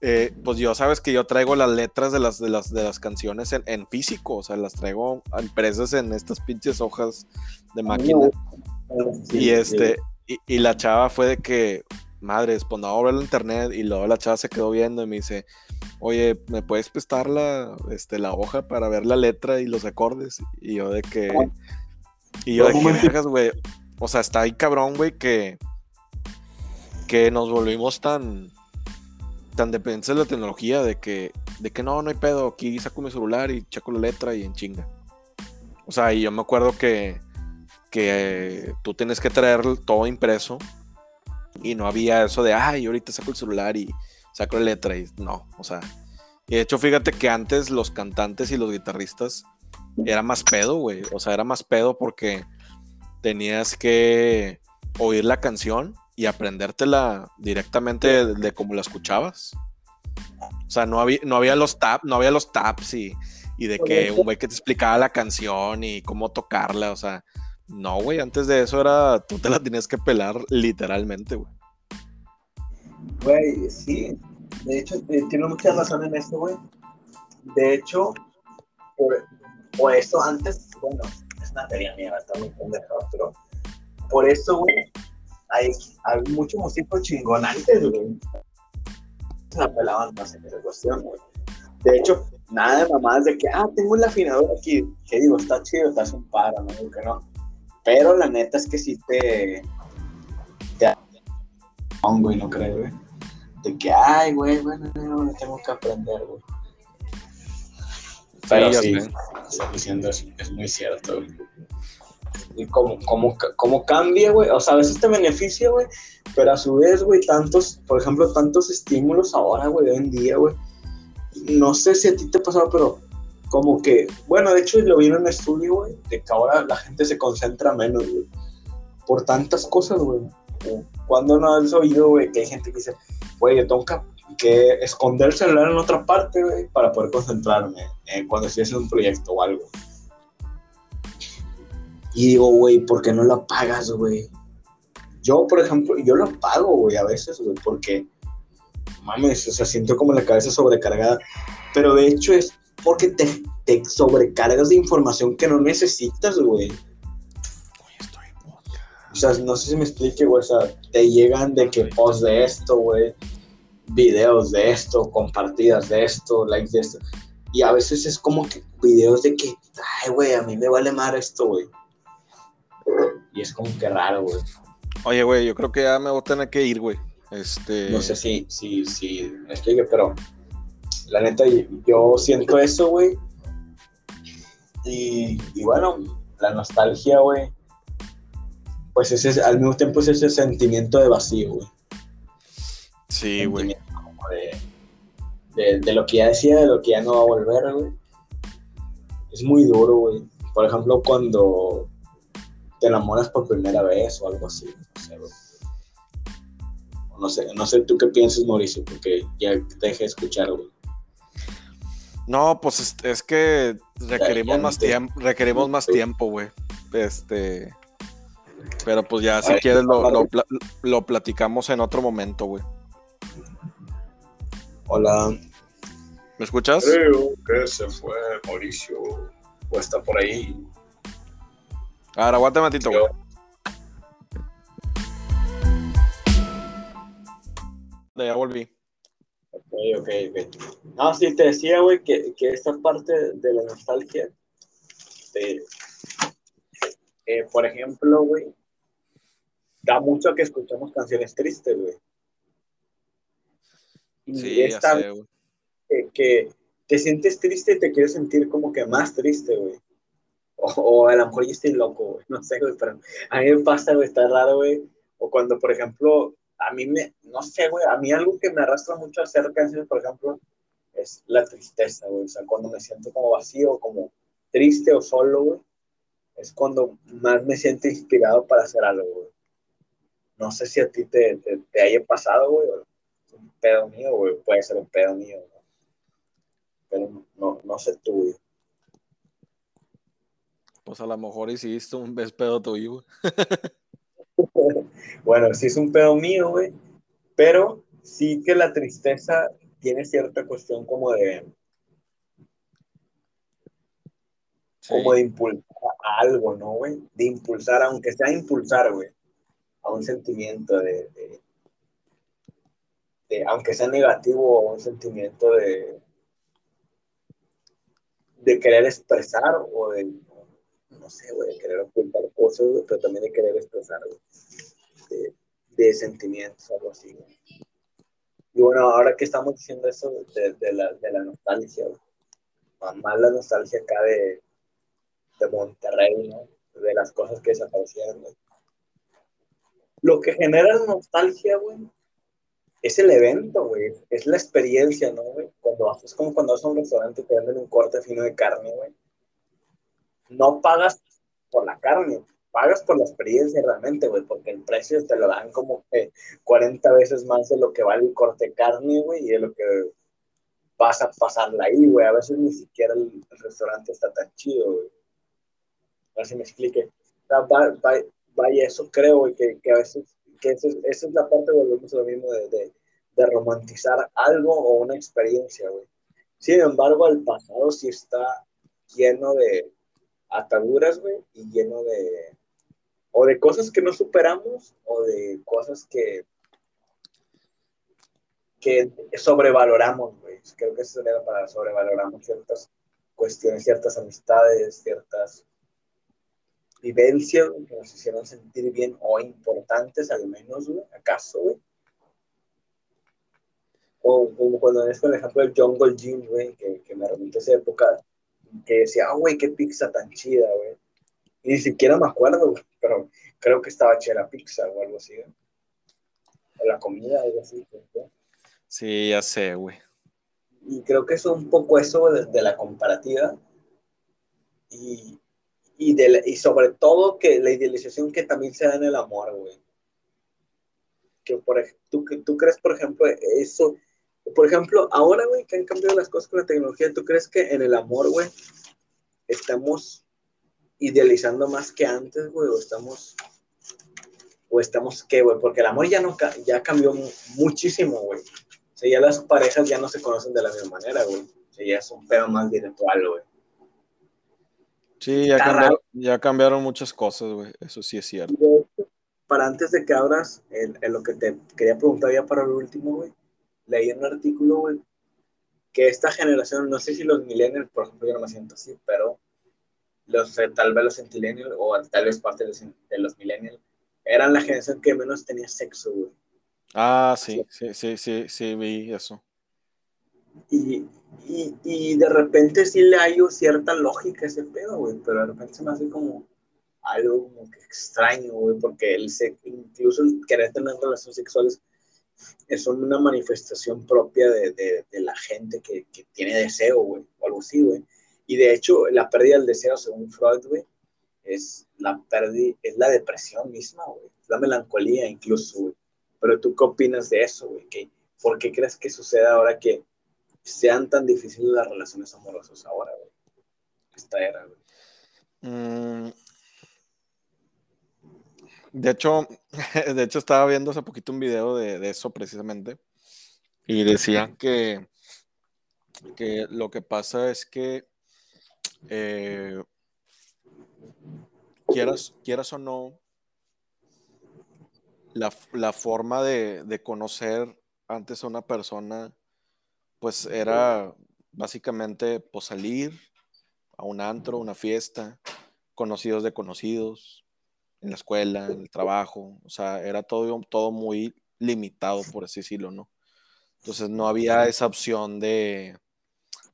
eh, pues yo sabes que yo traigo las letras de las, de las, de las canciones en, físico, o sea, las traigo impresas en estas pinches hojas de ah, máquina. y este, y, y, la chava fue de que, madres, pues no abro el internet y luego la chava se quedó viendo y me dice, oye, ¿me puedes prestar la, este, la hoja para ver la letra y los acordes? Y yo de que... Y yo de que, güey. O sea, está ahí cabrón, güey, que... Que nos volvimos tan... Tan dependientes de la tecnología de que... De que no, no hay pedo. Aquí saco mi celular y checo la letra y en chinga. O sea, y yo me acuerdo que... Que tú tienes que traer todo impreso y no había eso de, ay, ahorita saco el celular y saco la letra y no, o sea. de hecho, fíjate que antes los cantantes y los guitarristas era más pedo, güey. O sea, era más pedo porque tenías que oír la canción y aprendértela directamente de, cómo la escuchabas. O sea, no había, no había los taps, no había los taps y, y de que un güey que te explicaba la canción y cómo tocarla. O sea, no, güey, antes de eso era, tú te la tenías que pelar literalmente, güey. Güey, sí. De hecho, eh, tiene mucha razón en esto, güey. De hecho, por, por eso antes, bueno, es una teoría mía, está muy pendeja, pero por eso, güey, hay, hay muchos músicos chingonantes, güey. Se la pelaban más en esa cuestión, güey. De hecho, nada de mamadas de que, ah, tengo un afinador aquí. Que digo, está chido, estás un paro, no digo que no. Pero la neta es que sí te. te güey, no creo, güey. De que, ay, güey, bueno, no, tengo que aprender, güey. Pero sí, sí diciendo es, es muy cierto, güey. Y cómo, cómo, cómo cambia, güey. O sea, a veces te beneficia, güey. Pero a su vez, güey, tantos, por ejemplo, tantos estímulos ahora, güey, hoy en día, güey. No sé si a ti te ha pasado, pero como que, bueno, de hecho lo vi en un estudio, güey, de que ahora la gente se concentra menos, güey, por tantas cosas, güey. Cuando no has oído, güey, que hay gente que dice, güey, yo tengo que, esconder el celular en otra parte, güey, para poder concentrarme eh, cuando estoy haciendo un proyecto o algo. Y digo, güey, ¿por qué no lo apagas, güey? Yo, por ejemplo, yo lo apago, güey, a veces, güey, porque, mames, o sea, siento como la cabeza sobrecargada. Pero de hecho es porque te, te sobrecargas de información que no necesitas, güey. O sea, no sé si me explique, güey. O sea, te llegan de que post de esto, güey. Videos de esto, compartidas de esto, likes de esto. Y a veces es como que videos de que, ay, güey, a mí me vale más esto, güey. Y es como que raro, güey. Oye, güey, yo creo que ya me voy a tener que ir, güey. Este... No sé si, si, si me explique, pero la neta, yo siento eso, güey. Y, bueno, la nostalgia, güey. Pues ese, al mismo tiempo es ese sentimiento de vacío, güey. Sí, güey. De, de, lo que ya decía, de lo que ya no va a volver, güey. Es muy duro, güey. Por ejemplo, cuando te enamoras por primera vez o algo así, no sé. No sé, no sé tú qué piensas, Mauricio, porque ya te dejé escuchar, güey. No, pues es, es que requerimos más tiempo, requerimos más tiempo, güey. Este, pero pues ya si quieres lo, lo, lo, platicamos en otro momento, güey. Hola. ¿Me escuchas? Creo que se fue Mauricio. O está por ahí. Ahora, aguanta un ratito, güey. Ya volví. Ok, ok, ok. No, sí, te decía, güey, que, que esta parte de la nostalgia, de, eh, por ejemplo, güey, da mucho que escuchamos canciones tristes, güey. sí, esta, ya sé, güey. Que, que, te sientes triste y te quieres sentir como que más triste, güey. O, a lo mejor yo estoy loco, güey. No sé, güey, pero a mí me pasa, güey, está raro, güey. O cuando, por ejemplo, a mí me, no sé, güey, a mí algo que me arrastra mucho a hacer canciones, por ejemplo, es la tristeza, güey. O sea, cuando me siento como vacío, como triste o solo, güey, es cuando más me siento inspirado para hacer algo, güey. No sé si a ti te, te, haya pasado, güey, o un pedo mío, güey, puede ser un pedo mío, ¿no? Pero no, no sé tú, güey. Pues a lo mejor hiciste un es pedo tuyo, bueno, sí es un pedo mío, güey, pero sí que la tristeza tiene cierta cuestión como de... Como de impulsar a algo, ¿no, güey? De impulsar, aunque sea impulsar, güey, a un sentimiento de, de, aunque sea negativo, o un sentimiento de, de querer expresar o de, no sé, güey, de querer ocultar cosas, pero también de querer expresar, güey de, sentimientos, algo así. Y bueno, ahora que estamos diciendo eso de, la, de la nostalgia, más la nostalgia acá de, de Monterrey, ¿no? de las cosas que desaparecieron. Lo que genera nostalgia, güey, es el evento, güey, es la experiencia, ¿no, güey? Cuando vas, es como cuando vas a un restaurante y te venden un corte fino de carne, güey. No pagas por la carne, pagas por la experiencia realmente, güey, porque el precio te lo dan como que 40 veces más de lo que vale el corte de carne, güey, y de lo que vas a pasarla ahí, güey. A veces ni siquiera el, restaurante está tan chido, güey. A ver si me explique. vaya, eso creo, güey, que, que, a veces, que eso, esa es la parte, volvemos a lo mismo, de, de, de romantizar algo o una experiencia, güey. Sin embargo, el pasado sí está lleno de ataduras, güey, y lleno de, o de cosas que no superamos o de cosas que, que sobrevaloramos, güey. Creo que eso sería para sobrevaloramos ciertas cuestiones, ciertas amistades, ciertas vivencias que nos hicieron sentir bien o importantes al menos, güey, acaso, güey. O como cuando es, por ejemplo, el Jungle Gym, güey, que, que me remite a esa época, que decía, ah, güey, qué pizza tan chida, güey ni siquiera me acuerdo, pero creo que estaba chela pizza o algo así. O la comida, algo así. Sí, ya sé, güey. Y creo que es un poco eso de, la comparativa. Y, y, de y sobre todo que la idealización que también se da en el amor, güey. Que por, tú, tú crees, por ejemplo, eso. Por ejemplo, ahora, güey, que han cambiado las cosas con la tecnología, ¿tú crees que en el amor, güey, estamos idealizando más que antes, güey, o estamos, o estamos, ¿qué, güey? Porque el amor ya, no, ya cambió muchísimo, güey. O sea, ya las parejas ya no se conocen de la misma manera, güey. O sea, ya es un pedo más virtual, güey. Sí, ya cambiaron, ya cambiaron, muchas cosas, güey. Eso sí es cierto. Para antes de que abras, en, lo que te quería preguntar ya para el último, güey, leí un artículo, güey, que esta generación, no sé si los millennials, por ejemplo, yo no me siento así, pero los, tal vez los centennials o tal vez parte de los, millennials, eran la generación que menos tenía sexo, güey. Ah, sí, sí, sí, sí, sí, vi eso. Y, y, y, de repente sí le hallo cierta lógica a ese pedo, güey, pero de repente se me hace como algo como que extraño, güey, porque el incluso el querer tener relaciones sexuales es una manifestación propia de, de, la gente que, que, tiene deseo, güey, o algo así, güey. Y de hecho, la pérdida del deseo, según Freud, güey, es la pérdida, es la depresión misma, güey. La melancolía incluso, güey. Pero tú qué opinas de eso, güey? ¿Por qué crees que sucede ahora que sean tan difíciles las relaciones amorosas ahora, güey? Esta era, güey. Mm. De hecho, de hecho estaba viendo hace poquito un video de, eso precisamente y decían que, que lo que pasa es que eh, quieras, quieras o no, la, forma de, conocer antes a una persona, pues era básicamente pues, salir a un antro, una fiesta, conocidos de conocidos, en la escuela, en el trabajo, o sea, era todo, todo muy limitado, por así decirlo, ¿no? Entonces no había esa opción de,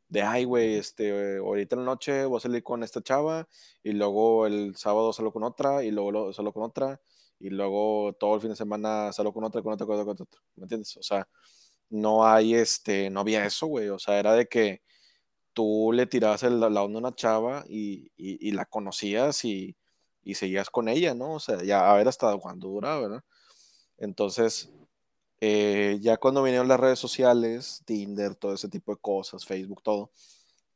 de ay, güey, este, ahorita en la noche voy a salir con esta chava y luego el sábado salgo con otra y luego salgo con otra y luego todo el fin de semana salgo con otra, con otra, con otra, con otra, ¿me entiendes? O sea, no hay, este, no había eso, güey, o sea, era de que tú le tirabas el, la onda a una chava y, y la conocías y y seguías con ella, ¿no? O sea, ya a ver hasta cuándo duraba, ¿verdad? Entonces, eh, ya cuando vinieron las redes sociales, Tinder, todo ese tipo de cosas, Facebook, todo,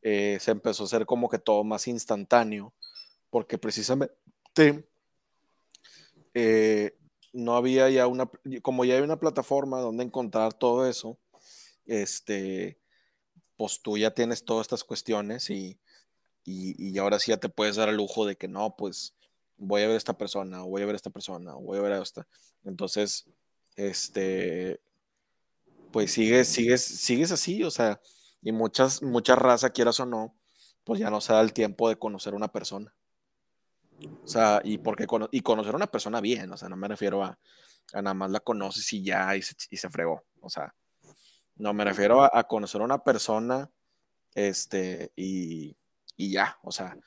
eh, se empezó a hacer como que todo más instantáneo, porque precisamente eh, no había ya una, como ya hay una plataforma donde encontrar todo eso, este, pues tú ya tienes todas estas cuestiones y, y, y ahora sí ya te puedes dar el lujo de que no, pues voy a ver a esta persona, o voy a ver a esta persona, o voy a ver a esta. Entonces, este, pues sigues, sigues, sigues así, o sea, y muchas, mucha raza, quieras o no, pues ya no se da el tiempo de conocer una persona. O sea, y porque y conocer una persona bien, o sea, no me refiero a, a nada más la conoces y ya y se, fregó. O sea, no me refiero a, conocer una persona, este, y, y ya, o sea,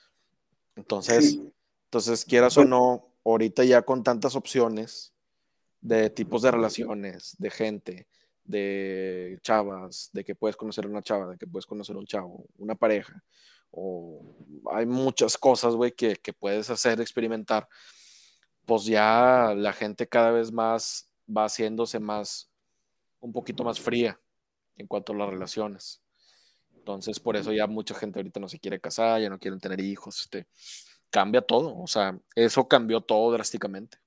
entonces, entonces, quieras o no, ahorita ya con tantas opciones de tipos de relaciones, de gente, de chavas, de que puedes conocer a una chava, de que puedes conocer a un chavo, una pareja, o hay muchas cosas, güey, que, puedes hacer, experimentar, pues ya la gente cada vez más va haciéndose más, un poquito más fría en cuanto a las relaciones. Entonces, por eso ya mucha gente ahorita no se quiere casar, ya no quieren tener hijos, este, cambia todo. O sea, eso cambió todo drásticamente.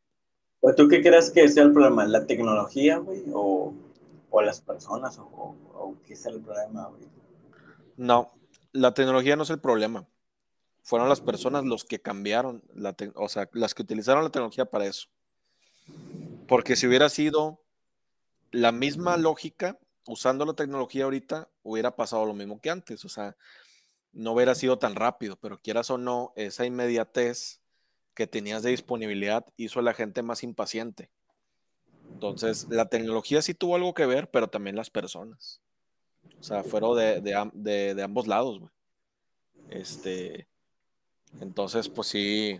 ¿Tú qué crees que sea el problema? ¿La tecnología, güey? ¿O, las personas? ¿O, qué es el problema, güey? No, la tecnología no es el problema. Fueron las personas los que cambiaron, la o sea, las que utilizaron la tecnología para eso. Porque si hubiera sido la misma lógica, usando la tecnología ahorita, hubiera pasado lo mismo que antes. O sea, no hubiera sido tan rápido, pero quieras o no, esa inmediatez que tenías de disponibilidad hizo a la gente más impaciente. Entonces, la tecnología sí tuvo algo que ver, pero también las personas. O sea, fueron de, ambos lados, güey. Este, entonces, pues sí,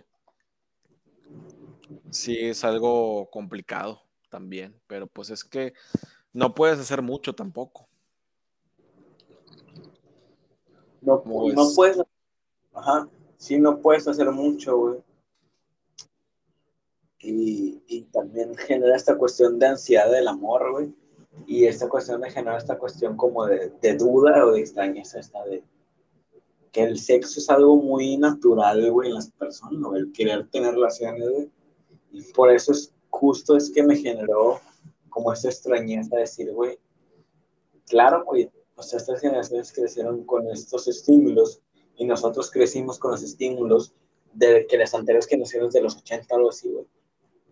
sí es algo complicado también, pero pues es que no puedes hacer mucho tampoco. No, no puedes, ajá, sí, no puedes hacer mucho, güey. Y, y, también genera esta cuestión de ansiedad del amor, güey. Y esta cuestión de generar esta cuestión como de, de duda o de extrañeza, esta de que el sexo es algo muy natural, güey, en las personas, ¿no? El querer tener relaciones, güey. Y por eso es justo es que me generó como esa extrañeza de decir, güey, claro, güey, o sea, estas generaciones crecieron con estos estímulos y nosotros crecimos con los estímulos de que las anteriores generaciones de los 80 o algo así, güey,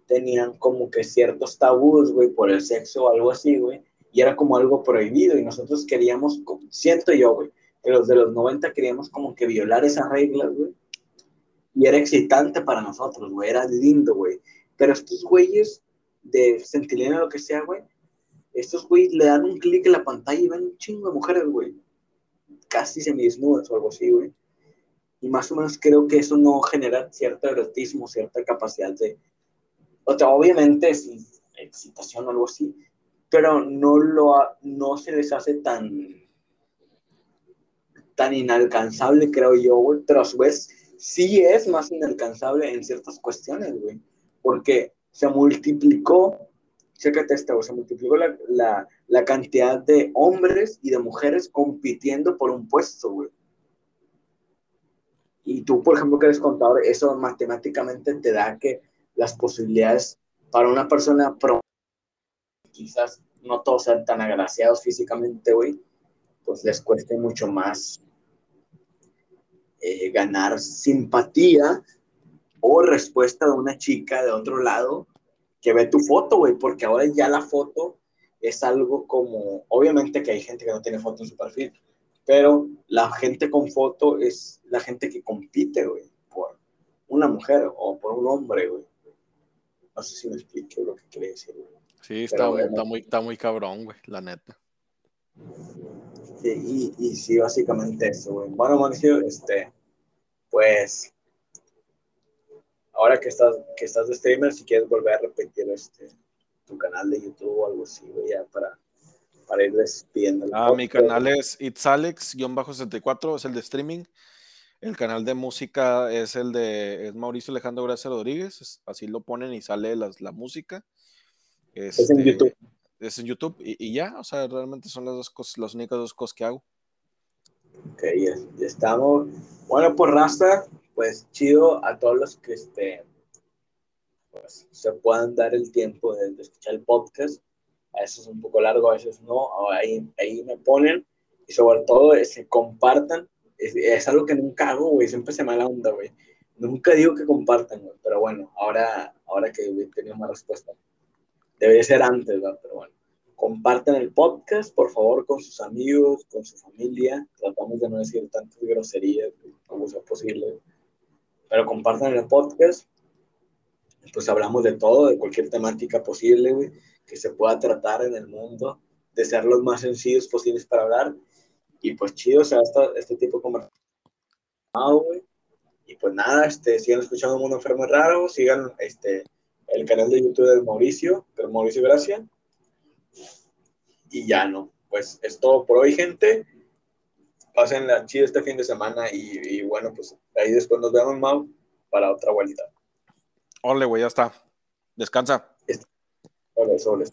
tenían como que ciertos tabús, güey, por el sexo o algo así, güey, y era como algo prohibido y nosotros queríamos, siento yo, güey, que los de los 90 queríamos como que violar esas reglas, güey, y era excitante para nosotros, güey, era lindo, güey, pero estos güeyes de Centilena o lo que sea, güey, estos güey le dan un clic en la pantalla y ven un chingo de mujeres, güey. Casi semidesnudas o algo así, güey. Y más o menos creo que eso no genera cierto erotismo, cierta capacidad de. O sea, obviamente excitación o algo así, pero no, lo no se les hace tan tan inalcanzable, creo yo, güey, pero a su vez sí es más inalcanzable en ciertas cuestiones, güey. Porque se multiplicó, chécate esto, se multiplicó la, la cantidad de hombres y de mujeres compitiendo por un puesto, güey. Y tú, por ejemplo, que eres contador, eso matemáticamente te da que las posibilidades para una persona pro, quizás no todos sean tan agraciados físicamente, güey, pues les cueste mucho más eh, ganar simpatía o respuesta de una chica de otro lado que ve tu foto, güey, porque ahora ya la foto es algo como, obviamente que hay gente que no tiene foto en su perfil, pero la gente con foto es la gente que compite, güey, por una mujer o por un hombre, güey. No sé si me explico lo que quiere decir, güey. Sí, está, muy, está muy cabrón, güey, la neta. Sí, y, y sí, básicamente eso, güey. Bueno, Mauricio, este, pues, ahora que estás, que estás de streamer, si quieres volver a repetir este, tu canal de YouTube o algo así, güey, ya para para ir despidiendo. Ah, mi canal es itsalex-64, es el de streaming. El canal de música es el de Mauricio Alejandro Gracia Rodríguez, así lo ponen y sale la música. es en este, YouTube. Es en YouTube y, ya, o sea, realmente son las dos cosas, las únicas dos cosas que hago. Ok, ya, estamos. Bueno, pues, Rasta, pues chido a todos los que este, pues, se puedan dar el tiempo de escuchar el podcast a veces es un poco largo, a veces no, ahí, ahí me ponen y sobre todo se compartan, es, algo que nunca hago, güey, siempre se me la onda, güey. Nunca digo que compartan, güey, pero bueno, ahora, ahora que he tenido más respuesta. Debería ser antes, ¿verdad? Pero bueno, compartan el podcast, por favor, con sus amigos, con su familia. Tratamos de no decir tantas groserías como sea posible. Pero compartan el podcast. Pues hablamos de todo, de cualquier temática posible, güey que se pueda tratar en el mundo, de ser los más sencillos posibles para hablar. Y pues chido, o sea, este tipo de conversación. Y pues nada, este, sigan escuchando Mundo Enfermo Raro, sigan este, el canal de YouTube de Mauricio, pero Mauricio Gracia. Y ya no, pues es todo por hoy, gente. Pasen la chida este fin de semana y, bueno, pues ahí después nos vemos, Mau, para otra vuelta. Ole, güey, ya está. Descansa. Soles, soles.